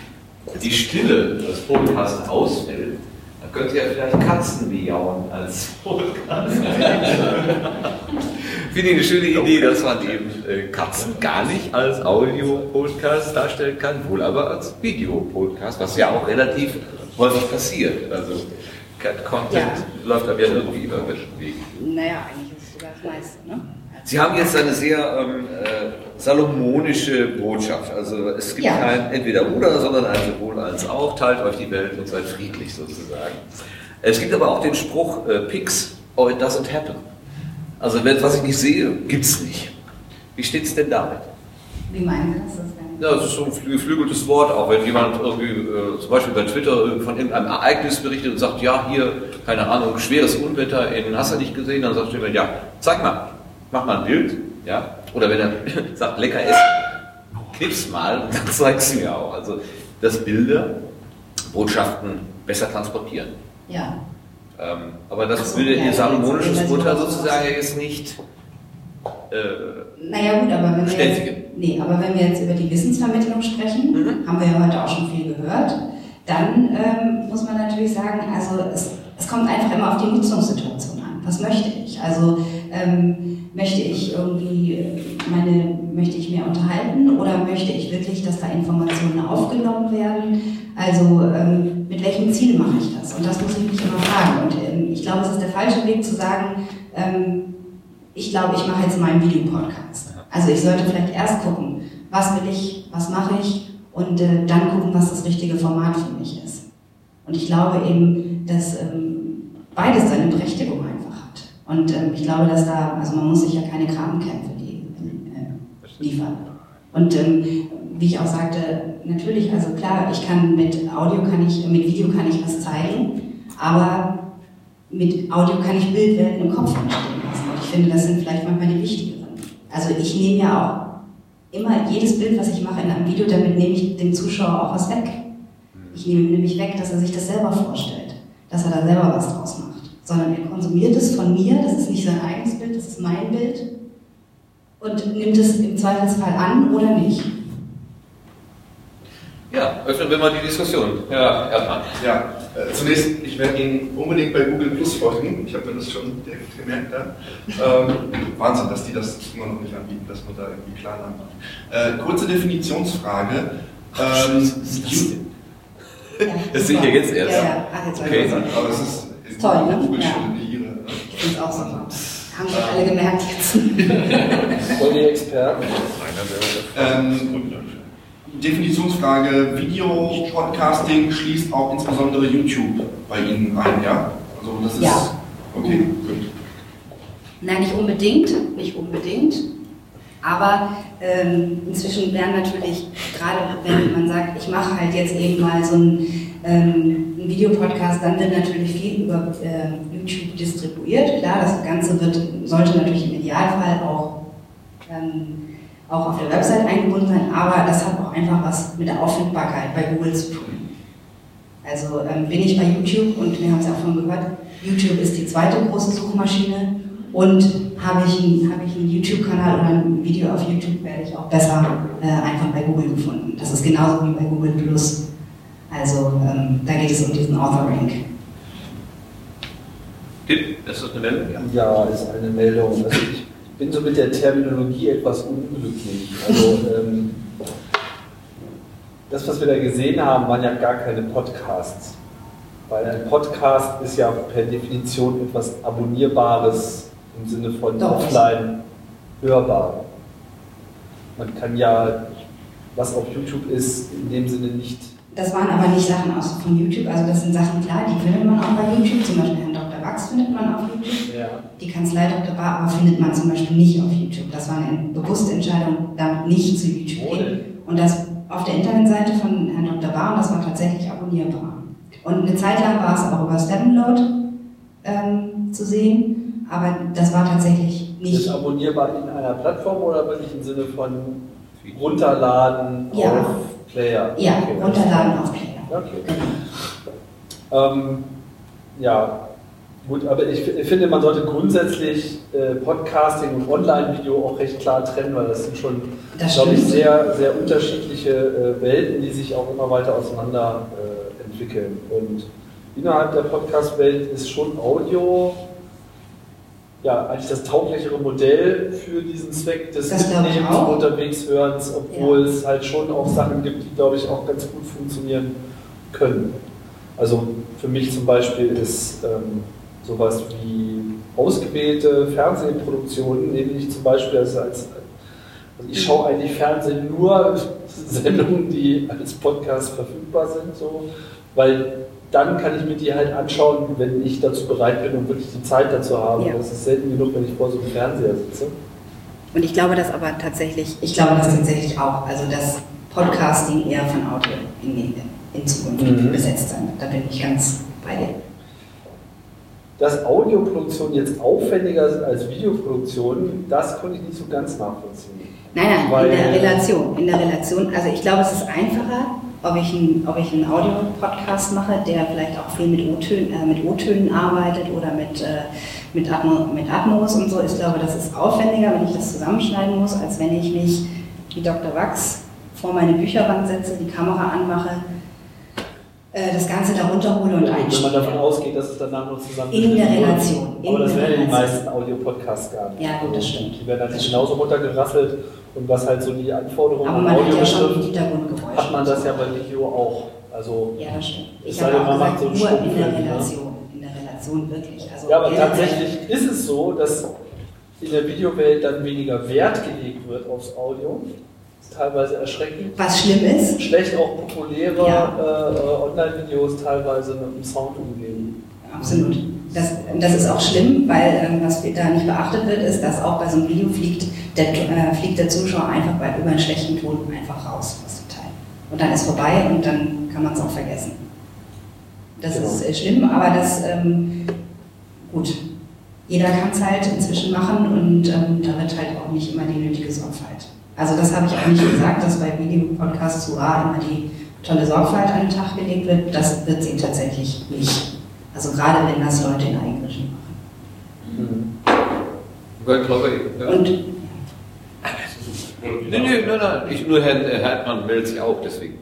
die Stille das Podcast ausfällt, könnt ihr ja vielleicht Katzen miauen als Podcast. Finde ich eine schöne Idee, dass man eben äh, Katzen gar nicht als Audio-Podcast darstellen kann, wohl aber als Video-Podcast, was ja auch relativ häufig passiert. Also Cat-Content ja. läuft aber ja irgendwie über welchen Weg. Naja, eigentlich ist es sogar das meiste, ne? Sie haben jetzt eine sehr ähm, äh, salomonische Botschaft. Also es gibt ja. kein entweder oder, sondern ein sowohl als auch. Teilt euch die Welt und seid friedlich sozusagen. Es gibt aber auch den Spruch, äh, Pix, or it doesn't happen. Also wenn, was ich nicht sehe, gibt es nicht. Wie steht es denn damit? Wie meinen Sie das denn? Ja, das ist so ein geflügeltes Wort, auch wenn jemand irgendwie äh, zum Beispiel bei Twitter von irgendeinem Ereignis berichtet und sagt, ja, hier, keine Ahnung, schweres Unwetter in, hast du nicht gesehen? Dann sagt jemand, ja, zeig mal, mach mal ein Bild, ja. Oder wenn er sagt, lecker essen, knips mal und dann zeigst du mir auch. Also, dass Bilder Botschaften besser transportieren. Ja. Ähm, aber das so, würde ja, ihr salomonisches Urteil sozusagen jetzt nicht äh, naja gut, aber wenn, wir jetzt, nee, aber wenn wir jetzt über die Wissensvermittlung sprechen, mhm. haben wir ja heute auch schon viel gehört, dann ähm, muss man natürlich sagen, also es, es kommt einfach immer auf die Nutzungssituation an. Was möchte ich? Also ähm, möchte ich irgendwie meine, möchte ich mehr unterhalten oder möchte ich wirklich, dass da Informationen aufgenommen werden? Also ähm, mit welchem Ziel mache ich das? Und das muss ich mich immer fragen. Und ähm, ich glaube, es ist der falsche Weg zu sagen, ähm, ich glaube, ich mache jetzt meinen Videopodcast. Also ich sollte vielleicht erst gucken, was will ich, was mache ich und äh, dann gucken, was das richtige Format für mich ist. Und ich glaube eben, dass ähm, beides seine Berechtigung hat. Und ähm, ich glaube, dass da, also man muss sich ja keine Grabenkämpfe äh, liefern. Und ähm, wie ich auch sagte, natürlich, also klar, ich kann mit Audio kann ich, mit Video kann ich was zeigen, aber mit Audio kann ich Bildwelten im Kopf entstehen lassen. Und ich finde, das sind vielleicht manchmal die wichtigeren. Also ich nehme ja auch immer jedes Bild, was ich mache in einem Video, damit nehme ich dem Zuschauer auch was weg. Ich nehme nämlich weg, dass er sich das selber vorstellt, dass er da selber was draus macht. Sondern er konsumiert es von mir, das ist nicht sein eigenes Bild, das ist mein Bild und nimmt es im Zweifelsfall an oder nicht. Ja, öffnen wir mal die Diskussion. Ja, Erdmann. Ja, äh, zunächst, ich werde Ihnen unbedingt bei Google Plus folgen. Ich habe mir das schon direkt gemerkt. Ja. Ähm, Wahnsinn, dass die das immer noch nicht anbieten, dass man da irgendwie klar macht. Äh, kurze Definitionsfrage. Ähm, das sehe ich ja jetzt erst. Ja, ja. Ach, jetzt Okay. aber es ist, Ist toll, ne? Ja. Ihre. Ich finde es auch super. Haben wir alle gemerkt jetzt. Voll die Experten. Ähm, Definitionsfrage: Video, Podcasting schließt auch insbesondere YouTube bei Ihnen ein, ja? Also, das ist. Ja. Okay, gut. Nein, nicht unbedingt, nicht unbedingt. Aber ähm, inzwischen werden natürlich, gerade wenn man sagt, ich mache halt jetzt eben mal so einen, ähm, einen Videopodcast, dann wird natürlich viel über äh, YouTube distribuiert. Klar, das Ganze wird, sollte natürlich im Idealfall auch, ähm, auch auf der Website eingebunden sein, aber das hat auch einfach was mit der Auffindbarkeit bei Google zu tun. Also ähm, bin ich bei YouTube und wir haben es auch schon gehört, YouTube ist die zweite große Suchmaschine und habe ich einen, ich einen YouTube-Kanal oder ein Video auf YouTube, werde ich auch besser äh, einfach bei Google gefunden. Das ist genauso wie bei Google Plus. Also ähm, da geht es um diesen Author-Rank. Tipp, ist das eine Meldung? Ja. Ja, ist eine Meldung. Also ich bin so mit der Terminologie etwas unglücklich. Also ähm, das, was wir da gesehen haben, waren ja gar keine Podcasts. Weil ein Podcast ist ja per Definition etwas Abonnierbares im Sinne von Doch. offline hörbar. Man kann ja, was auf YouTube ist, in dem Sinne nicht. Das waren aber nicht Sachen aus von YouTube, also das sind Sachen, klar, die findet man auch bei YouTube, zum Beispiel Herrn Dr. Wachs findet man auf YouTube. Ja. Die Kanzlei Dr. Bar aber findet man zum Beispiel nicht auf YouTube. Das war eine bewusste Entscheidung, damit nicht zu YouTube gehen. Und das auf der Internetseite von Herrn Dr. Bar, und das war tatsächlich abonnierbar. Und eine Zeit lang war es auch über Steppenload ähm, zu sehen, aber das war tatsächlich Ist nicht. abonnierbar in einer Plattform oder wirklich im Sinne von runterladen Ja. auf Player? Ja, Okay, runterladen auf Player. Okay. Ähm, ja, gut, aber ich, ich finde, man sollte grundsätzlich äh, Podcasting und Online-Video auch recht klar trennen, weil das sind schon, Das glaube ich, sehr, sehr unterschiedliche äh, Welten, die sich auch immer weiter auseinander äh, entwickeln. Und innerhalb der Podcast-Welt ist schon Audio ja, eigentlich das tauglichere Modell für diesen Zweck des Mitnehmens auch. und Unterwegshörens, obwohl es halt schon auch Sachen gibt, die, glaube ich, auch ganz gut funktionieren können. Also für mich zum Beispiel ist ähm, sowas wie ausgewählte Fernsehproduktionen, nehme ich zum Beispiel als, als also ich schaue eigentlich Fernsehen nur Sendungen, die als Podcast verfügbar sind, so, weil dann kann ich mir die halt anschauen, wenn ich dazu bereit bin und wirklich die Zeit dazu habe. Ja. Das ist selten genug, wenn ich vor so einem Fernseher sitze. Und ich glaube das aber tatsächlich, ich glaube das tatsächlich auch, also dass Podcasting eher von Audio in, in Zukunft Mhm. besetzt sein wird. Da bin ich ganz bei dir. Dass Audioproduktionen jetzt aufwendiger sind als Videoproduktionen, das konnte ich nicht so ganz nachvollziehen. Nein, nein, Weil- in der Relation. In der Relation, also ich glaube, es ist einfacher, ob ich einen, ob ich einen Audio-Podcast mache, der vielleicht auch viel mit O-Tönen, äh, mit O-Tönen arbeitet oder mit, äh, mit, Atmo, mit Atmos und so. Ich glaube, das ist aufwendiger, wenn ich das zusammenschneiden muss, als wenn ich mich wie Dr. Wachs vor meine Bücherwand setze, die Kamera anmache, äh, das Ganze darunter hole und Wenn man davon ausgeht, dass es danach noch zusammen In der Relation, in Aber das der werden die meisten Audio-Podcasts gar nicht. Ja, gut, das stimmt. Die werden natürlich genauso runtergerasselt und was halt so die Anforderungen Aber an man hat Audio ja schon Hintergrundgeräusche. hat man das ja bei Video auch. Also, Ja, das stimmt. Ich habe auch gesagt, so nur in der ne? Relation. In der Relation wirklich. Also ja, aber tatsächlich ist es so, dass in der Videowelt dann weniger Wert gelegt wird aufs Audio teilweise erschreckend. Was schlimm ist. Schlecht auch populäre Ja. äh, äh, Online-Videos teilweise mit dem Sound umgehen. Absolut. Das, das ist auch schlimm, weil ähm, was da nicht beachtet wird, ist, dass auch bei so einem Video fliegt der, äh, fliegt der Zuschauer einfach bei, über einen schlechten Ton einfach raus aus dem Teil. Und dann ist vorbei und dann kann man es auch vergessen. Das Genau. ist äh, schlimm, aber das, ähm, gut, jeder kann es halt inzwischen machen und ähm, da wird halt auch nicht immer die nötige Sorgfalt. Also das habe ich auch nicht gesagt, dass bei Videopodcasts hurra immer die tolle Sorgfalt an den Tag gelegt wird. Das wird sie tatsächlich nicht. Also gerade wenn das Leute in Eigenregie machen. Weil, glaube ich, ja. Und Nee, nee, nein, nein. Ich, nur Herr, Herr Hartmann meldet sich auch, deswegen.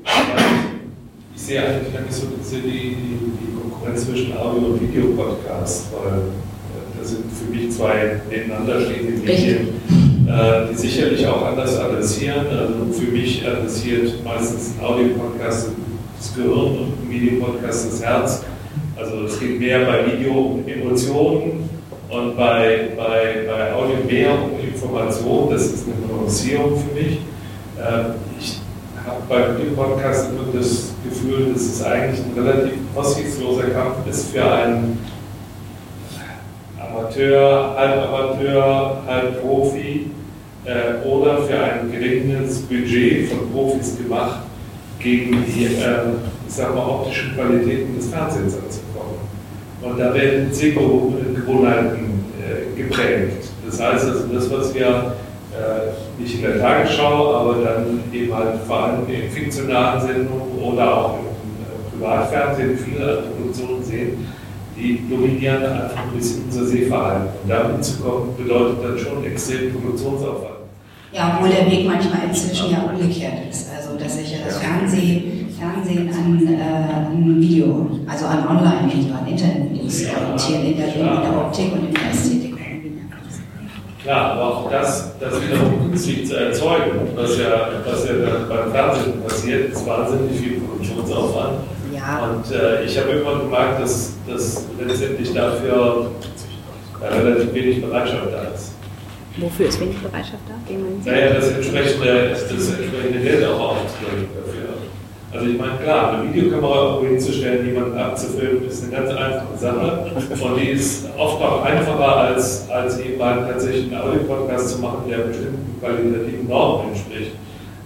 Ich sehe eigentlich gar nicht so die, die, die Konkurrenz zwischen Audio- und Videopodcast, weil äh, das sind für mich zwei nebeneinander stehende Medien, äh, die sicherlich auch anders adressieren. Also für mich adressiert meistens ein Audiopodcast das Gehirn und ein Videopodcast das Herz. Also es geht mehr bei Video um Emotionen und bei, bei, bei Audio mehr um Information. Das ist eine Nuancierung für mich. Äh, Ich habe beim Videopodcast immer das Gefühl, dass es eigentlich ein relativ aussichtsloser Kampf ist für einen Amateur, Halbamateur, Halbprofi äh, oder für ein geringes Budget von Profis gemacht, gegen die äh, ich sag mal, optischen Qualitäten des Fernsehens anzukommen. Und da werden Sehgewohnheiten äh, geprägt. Das heißt also, das, was wir äh, nicht in der Tagesschau, aber dann eben halt vor allem in fiktionalen Sendungen oder auch im äh, Privatfernsehen viele Produktionen sehen, die dominieren einfach ein bisschen unser Sehverhalten. Und da hinzukommen bedeutet dann schon extrem Produktionsaufwand. ja, obwohl der Weg manchmal inzwischen ja umgekehrt ist. Also dass sich ja das Fernsehen, Fernsehen an, äh, an Video, also an Online-Video, an Internetvideos orientieren in der, in der Optik und in der Ästhetik. Klar, aber auch das, das wiederum künstlich zu erzeugen, was ja, was ja dann beim Fernsehen passiert, ist wahnsinnig viel Produktionsaufwand. Ja, Und äh, ich habe irgendwann gemerkt, dass, dass letztendlich dafür äh, relativ wenig Bereitschaft da ist. wofür ist wenig Bereitschaft da? Naja, das entsprechende, das entsprechende Geld auch auszugeben dafür. Also ich meine, klar, eine Videokamera irgendwo hinzustellen, jemanden abzufilmen, ist eine ganz einfache Sache. Und die ist oft auch einfacher, als, als eben halt tatsächlich einen Audio-Podcast zu machen, der bestimmten qualitativen Normen entspricht.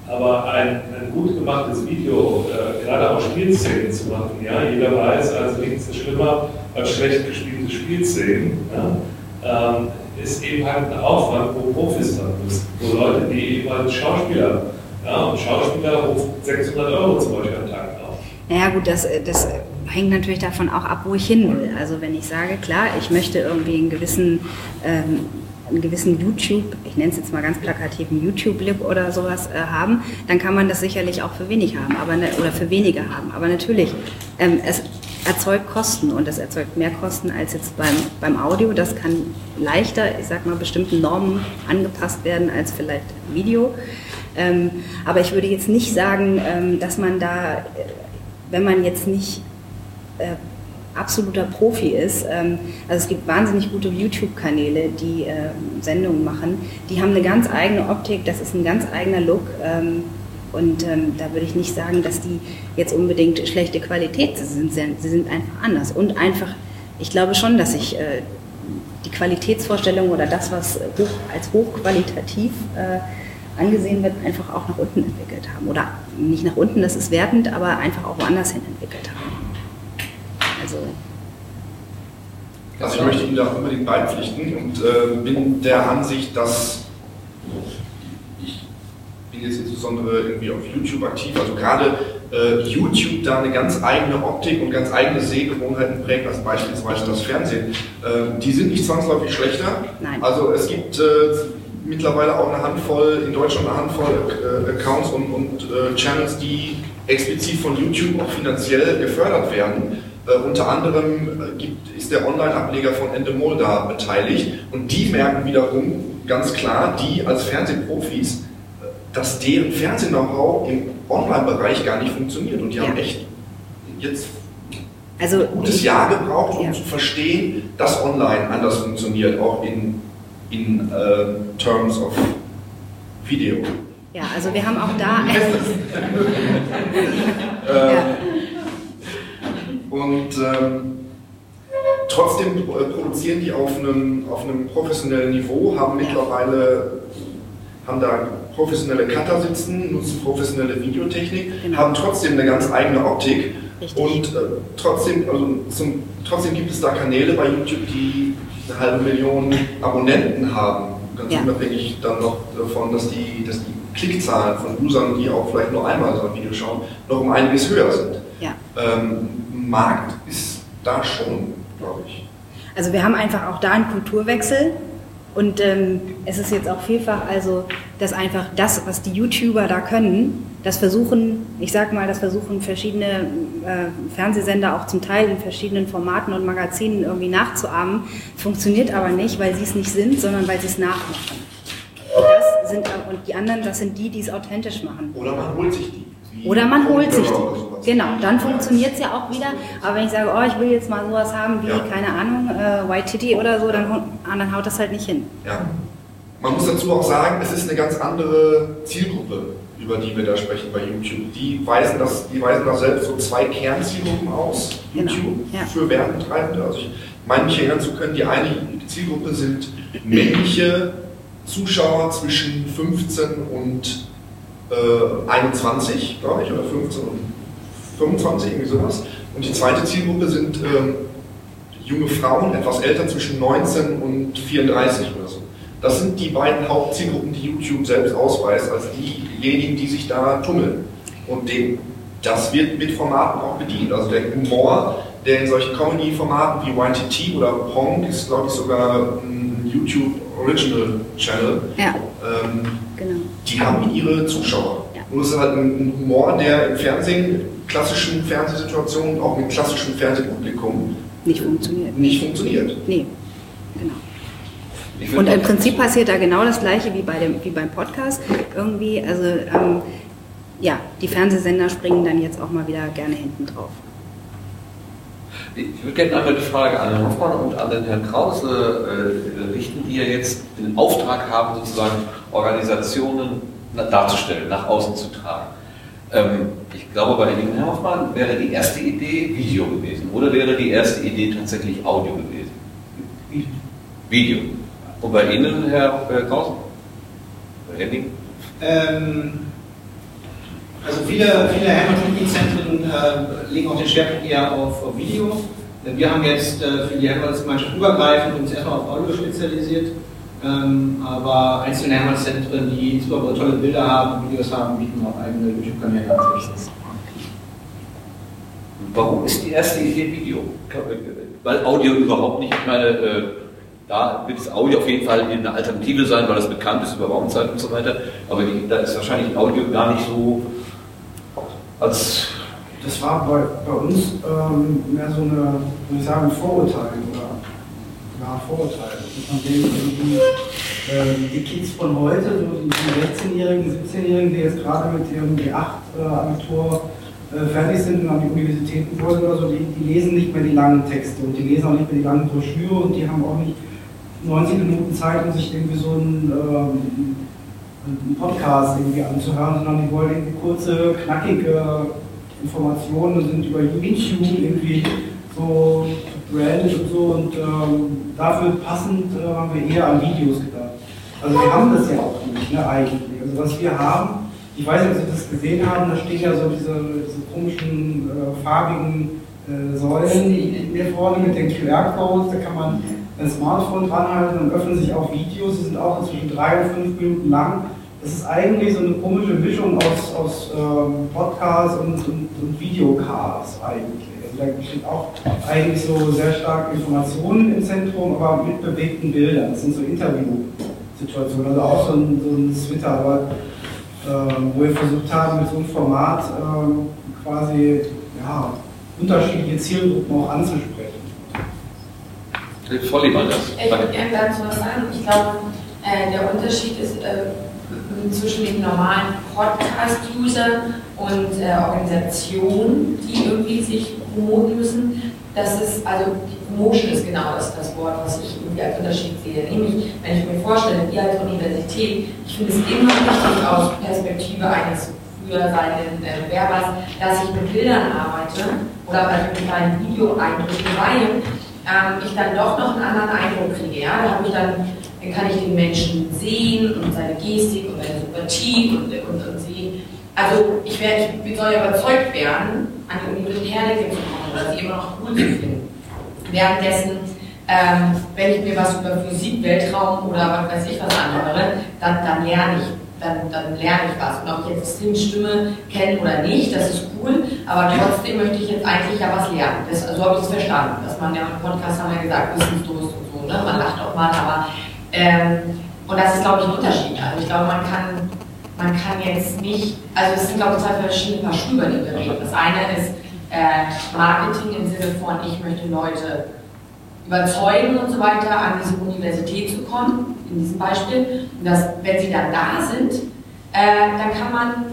Aber ein, ein gut gemachtes Video, äh, gerade auch Spielszenen zu machen, ja, jeder weiß, also nichts ist schlimmer als schlecht gespielte Spielszenen, ja, ähm, ist eben halt ein Aufwand, wo Profis dran müssen, wo Leute, die eben halt Schauspieler, ja, und Schauspieler ruft 600 Euro zum Beispiel am Tag auf. Naja gut, das, das hängt natürlich davon auch ab, wo ich hin will. Also wenn ich sage, klar, ich möchte irgendwie einen gewissen, ähm, einen gewissen YouTube, ich nenne es jetzt mal ganz plakativ, einen YouTube-Lip oder sowas äh, haben, dann kann man das sicherlich auch für wenig haben aber ne, oder für weniger haben. Aber natürlich, ähm, es erzeugt Kosten und es erzeugt mehr Kosten als jetzt beim, beim Audio. Das kann leichter, ich sag mal, bestimmten Normen angepasst werden als vielleicht Video. Ähm, aber ich würde jetzt nicht sagen, ähm, dass man da, äh, wenn man jetzt nicht äh, absoluter Profi ist, ähm, also es gibt wahnsinnig gute YouTube-Kanäle, die Sendungen machen, die haben eine ganz eigene Optik, das ist ein ganz eigener Look. Und da würde ich nicht sagen, dass die jetzt unbedingt schlechte Qualität sind. Sie sind einfach anders. Und einfach, ich glaube schon, dass sich äh, die Qualitätsvorstellung oder das, was hoch, als hochqualitativ angesehen wird, einfach auch nach unten entwickelt haben. Oder nicht nach unten, das ist wertend, aber einfach auch woanders hin entwickelt haben. Also, Also ich möchte Ihnen da unbedingt beipflichten und äh, bin der Ansicht, dass ich bin jetzt insbesondere irgendwie auf YouTube aktiv, also gerade äh, YouTube da eine ganz eigene Optik und ganz eigene Sehgewohnheiten prägt, als beispielsweise das Fernsehen. Äh, die sind nicht zwangsläufig schlechter. Nein. Also es gibt äh, mittlerweile auch eine Handvoll, in Deutschland eine Handvoll äh, Accounts und, und äh, Channels, die explizit von YouTube auch finanziell gefördert werden. Äh, unter anderem äh, gibt, ist der Online-Ableger von Endemol da beteiligt und die merken wiederum ganz klar, die als Fernsehprofis, äh, dass deren Fernseh-Know-how im Online-Bereich gar nicht funktioniert und die haben Ja. echt jetzt also ein gutes Jahr gebraucht, um Ja. zu verstehen, dass Online anders funktioniert, auch in, in äh, Terms of Video. Ja, also wir haben auch da. ähm, und ähm, trotzdem produzieren die auf einem, auf einem professionellen Niveau, haben mittlerweile haben da professionelle Cutter sitzen, nutzen professionelle Videotechnik, genau. haben trotzdem eine ganz eigene Optik. Richtig. Und äh, trotzdem, also zum, trotzdem gibt es da Kanäle bei YouTube, die eine halbe Million Abonnenten haben. Ganz ja. unabhängig dann noch davon, dass die, dass die Klickzahlen von Usern, die auch vielleicht nur einmal so ein Video schauen, noch um einiges höher sind. Ja. Ähm, Markt ist da schon, glaube ich. Also wir haben einfach auch da einen Kulturwechsel und ähm, es ist jetzt auch vielfach also, dass einfach das, was die YouTuber da können, das versuchen, ich sag mal, das versuchen verschiedene äh, Fernsehsender auch zum Teil in verschiedenen Formaten und Magazinen irgendwie nachzuahmen, funktioniert aber nicht, weil sie es nicht sind, sondern weil sie es nachmachen. Und, das sind, und die anderen, das sind die, die es authentisch machen. Oder man holt sich die. Oder man holt sich die. Genau, dann funktioniert es ja auch wieder. Aber wenn ich sage, oh, ich will jetzt mal sowas haben wie, ja. keine Ahnung, äh, White Titty oder so, dann, ah, dann haut das halt nicht hin. Ja. Man muss dazu auch sagen, es ist eine ganz andere Zielgruppe, über die wir da sprechen bei YouTube. Die weisen, das, die weisen da selbst so zwei Kernzielgruppen aus, genau. YouTube, genau. ja. für Werbetreibende. Also ich meine mich erinnern zu können, die eine Zielgruppe sind männliche Zuschauer zwischen 15 und äh, 21, glaube ich, oder 15 und 25, irgendwie sowas. Und die zweite Zielgruppe sind ähm, junge Frauen, etwas älter, zwischen 19 und 34 oder so. Das sind die beiden Hauptzielgruppen, die YouTube selbst ausweist, als diejenigen, die sich da tummeln. Und dem, das wird mit Formaten auch bedient. Also der Humor, der in solchen Comedy-Formaten wie YTT oder Pong ist, glaube ich, sogar ein YouTube Original Channel. Ja. Ähm, genau. Die haben ihre Zuschauer. Ja. Und es ist halt ein Humor, der im Fernsehen, klassischen Fernsehsituationen, auch mit klassischem Fernsehpublikum nicht funktioniert. Nicht funktioniert. Nee, genau. Und im Prinzip passiert da genau das Gleiche wie, bei dem, wie beim Podcast. Irgendwie, also ähm, ja, die Fernsehsender springen dann jetzt auch mal wieder gerne hinten drauf. Ich würde gerne einmal die Frage an Herrn Hoffmann und an den Herrn Krause äh, richten, die ja jetzt den Auftrag haben, sozusagen Organisationen darzustellen, nach außen zu tragen. Ähm, ich glaube, bei Ihnen, Herr Hoffmann, wäre die erste Idee Video gewesen oder wäre die erste Idee tatsächlich Audio gewesen? Video. Und bei Ihnen, Herr äh, Krause? Herr Henning? Ähm, also viele, viele Helmholtz-Zentren äh, legen auch den Schwerpunkt eher auf, auf Video. Wir haben jetzt äh, für die Helmholtz-Gemeinschaft übergreifend uns erstmal auf Audio spezialisiert. Ähm, aber einzelne Helmholtz-Zentren, die insbesondere tolle Bilder haben, Videos haben, bieten auch eigene YouTube-Kanäle an. Warum ist die erste Idee Video? Weil Audio überhaupt nicht, ich meine, äh, da wird das Audio auf jeden Fall eine Alternative sein, weil das bekannt ist über Raumzeit und so weiter. Aber die, da ist wahrscheinlich Audio gar nicht so als. Das war bei, bei uns ähm, mehr so eine, würde ich sagen, Vorurteil oder ja, Vorurteil. Von denen irgendwie äh, die Kids von heute, die, die 16-Jährigen, 17-Jährigen, die jetzt gerade mit ihrem G8-Abitur äh, fertig sind und an die Universitäten wollen oder so, die, die, lesen nicht mehr die langen Texte und die lesen auch nicht mehr die langen Broschüre und die haben auch nicht 90 Minuten Zeit, um sich irgendwie so ein ähm, einen Podcast irgendwie anzuhören, sondern die wollen irgendwie kurze, knackige Informationen und sind über YouTube irgendwie so gebrandet und so und ähm, dafür passend äh, haben wir eher an Videos gedacht. Also wir haben das ja auch nicht, ne, eigentlich. Also was wir haben, ich weiß nicht, ob Sie das gesehen haben, da stehen ja so diese, diese komischen äh, farbigen äh, Säulen hier vorne mit den QR-Codes, da kann man ein Smartphone dranhalten und öffnen sich auch Videos, die sind auch inzwischen drei und fünf Minuten lang. Das ist eigentlich so eine komische Mischung aus, aus ähm, Podcasts und, und, und Videocasts eigentlich. Also da steht auch eigentlich so sehr stark Informationen im Zentrum, aber mit bewegten Bildern. Das sind so Interviewsituationen, also auch so ein, so ein Twitter, aber, äh, wo wir versucht haben, mit so einem Format äh, quasi ja, unterschiedliche Zielgruppen auch anzusprechen. Das. Ich würde gerne dazu was sagen. Ich glaube, äh, der Unterschied ist äh, zwischen den normalen Podcast-Usern und äh, Organisationen, die irgendwie sich promoten müssen. Das ist, also die Promotion ist genau das, das Wort, was ich irgendwie als Unterschied sehe. Nämlich, wenn ich mir vorstelle, wir als Universität, ich finde es immer wichtig aus Perspektive eines früher seinen äh, Werbers, dass ich mit Bildern arbeite oder vielleicht mit kleinen Videoeindrücken, weil ähm, ich dann doch noch einen anderen Eindruck kriege. Ja? Da ich dann, dann kann ich den Menschen sehen und seine Gestik und seine Sympathie und, und, und sehen. Also ich, werde, ich soll ja überzeugt werden, an die Universität zu kommen oder sie immer noch cool zu finden. Währenddessen, ähm, wenn ich mir was über Physik, Weltraum oder was weiß ich was anhöre, dann, dann lerne ich dann, dann lerne ich was. Und ob ich jetzt Stimme kenne oder nicht, das ist cool, aber trotzdem möchte ich jetzt eigentlich ja was lernen. Das, so habe ich es verstanden, dass man ja im Podcast haben wir gesagt, Wissensdurst und so, ne? man lacht auch mal, aber ähm, und das ist glaube ich ein Unterschied. Also ich glaube, man kann, man kann jetzt nicht, also es sind glaube ich zwei verschiedene Paar Schuhe, über die wir reden. Das eine ist äh, Marketing im Sinne von, ich möchte Leute überzeugen und so weiter, an diese Universität zu kommen, in diesem Beispiel. Und dass, wenn sie dann da sind, äh, dann kann man,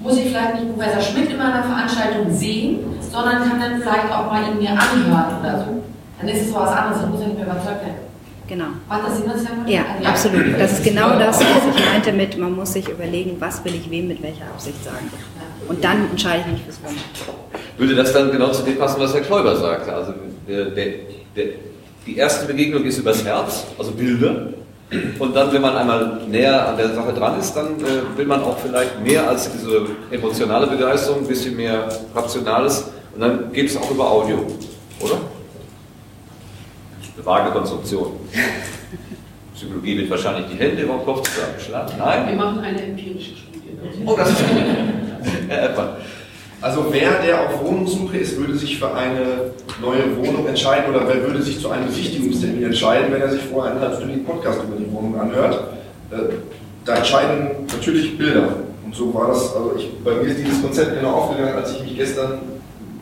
muss ich vielleicht nicht Professor Schmidt in einer Veranstaltung sehen, sondern kann dann vielleicht auch mal ihn mir anhören oder so. Dann ist es so was anderes, dann muss er nicht mehr überzeugt werden. Genau. Ich sagen Ja, absolut. Das ist genau das, was ich meinte mit, man muss sich überlegen, was will ich wem mit welcher Absicht sagen. Und dann entscheide ich mich fürs Warum. Würde das dann genau zu dem passen, was Herr Kläuber sagte? Also der, der die erste Begegnung ist übers Herz, also Bilder. Und dann, wenn man einmal näher an der Sache dran ist, dann äh, will man auch vielleicht mehr als diese emotionale Begeisterung, ein bisschen mehr Rationales. Und dann geht es auch über Audio, oder? Eine vage Konstruktion. Psychologie wird wahrscheinlich die Hände über den Kopf zusammenschlagen. Nein? Wir machen eine empirische Studie. Oh, das ist Herr Epper. Also wer, der auf Wohnungssuche ist, würde sich für eine neue Wohnung entscheiden oder wer würde sich zu einem Besichtigungstermin entscheiden, wenn er sich vorher einen halbstündigen Podcast über die Wohnung anhört. Äh, da entscheiden natürlich Bilder. Und so war das, also ich, bei mir ist dieses Konzept genau aufgegangen, als ich mich gestern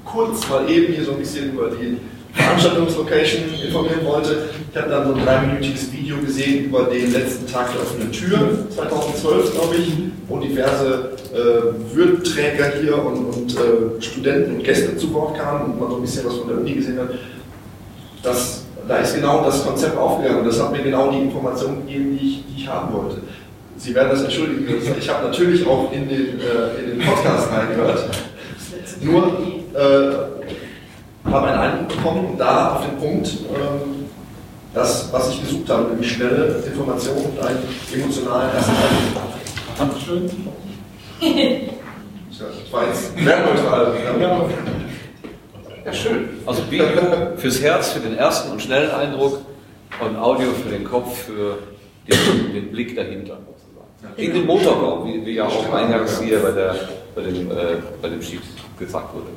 kurz mal eben hier so ein bisschen über die Veranstaltungslocation informieren wollte. Ich habe dann so ein dreiminütiges Video gesehen über den letzten Tag der offenen Tür, 2012 glaube ich, wo diverse äh, Würdenträger hier und, und äh, Studenten und Gäste zu Wort kamen und man so ein bisschen was von der Uni gesehen hat. Das, da ist genau das Konzept aufgegangen und das hat mir genau die Information gegeben, die ich, die ich haben wollte. Sie werden das entschuldigen. Ich habe natürlich auch in den, äh, in den Podcast reingehört. Nur äh, habe einen Eindruck bekommen, da auf den Punkt, ähm, das, was ich gesucht habe, nämlich schnelle Informationen und einen emotionalen ersten Eindruck. Dankeschön. War jetzt wertneutral. Ja. ja, schön. Also Video fürs Herz, für den ersten und schnellen Eindruck und Audio für den Kopf, für den, den Blick dahinter. In den Motorbau, wie, wie ja auch eingangs hier bei, der, bei, dem, äh, bei dem Sheet gesagt wurde.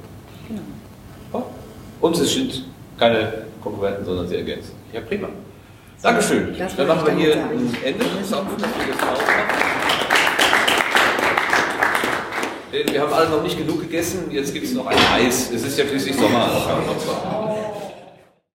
Genau. Und es sind keine Konkurrenten, sondern sie ergänzen. Ja, prima. Dankeschön. Dann machen wir hier ein Ende. Das ist auch gut, dass wir das. Wir haben alle noch nicht genug gegessen, jetzt gibt es noch ein Eis. Es ist ja schließlich Sommer.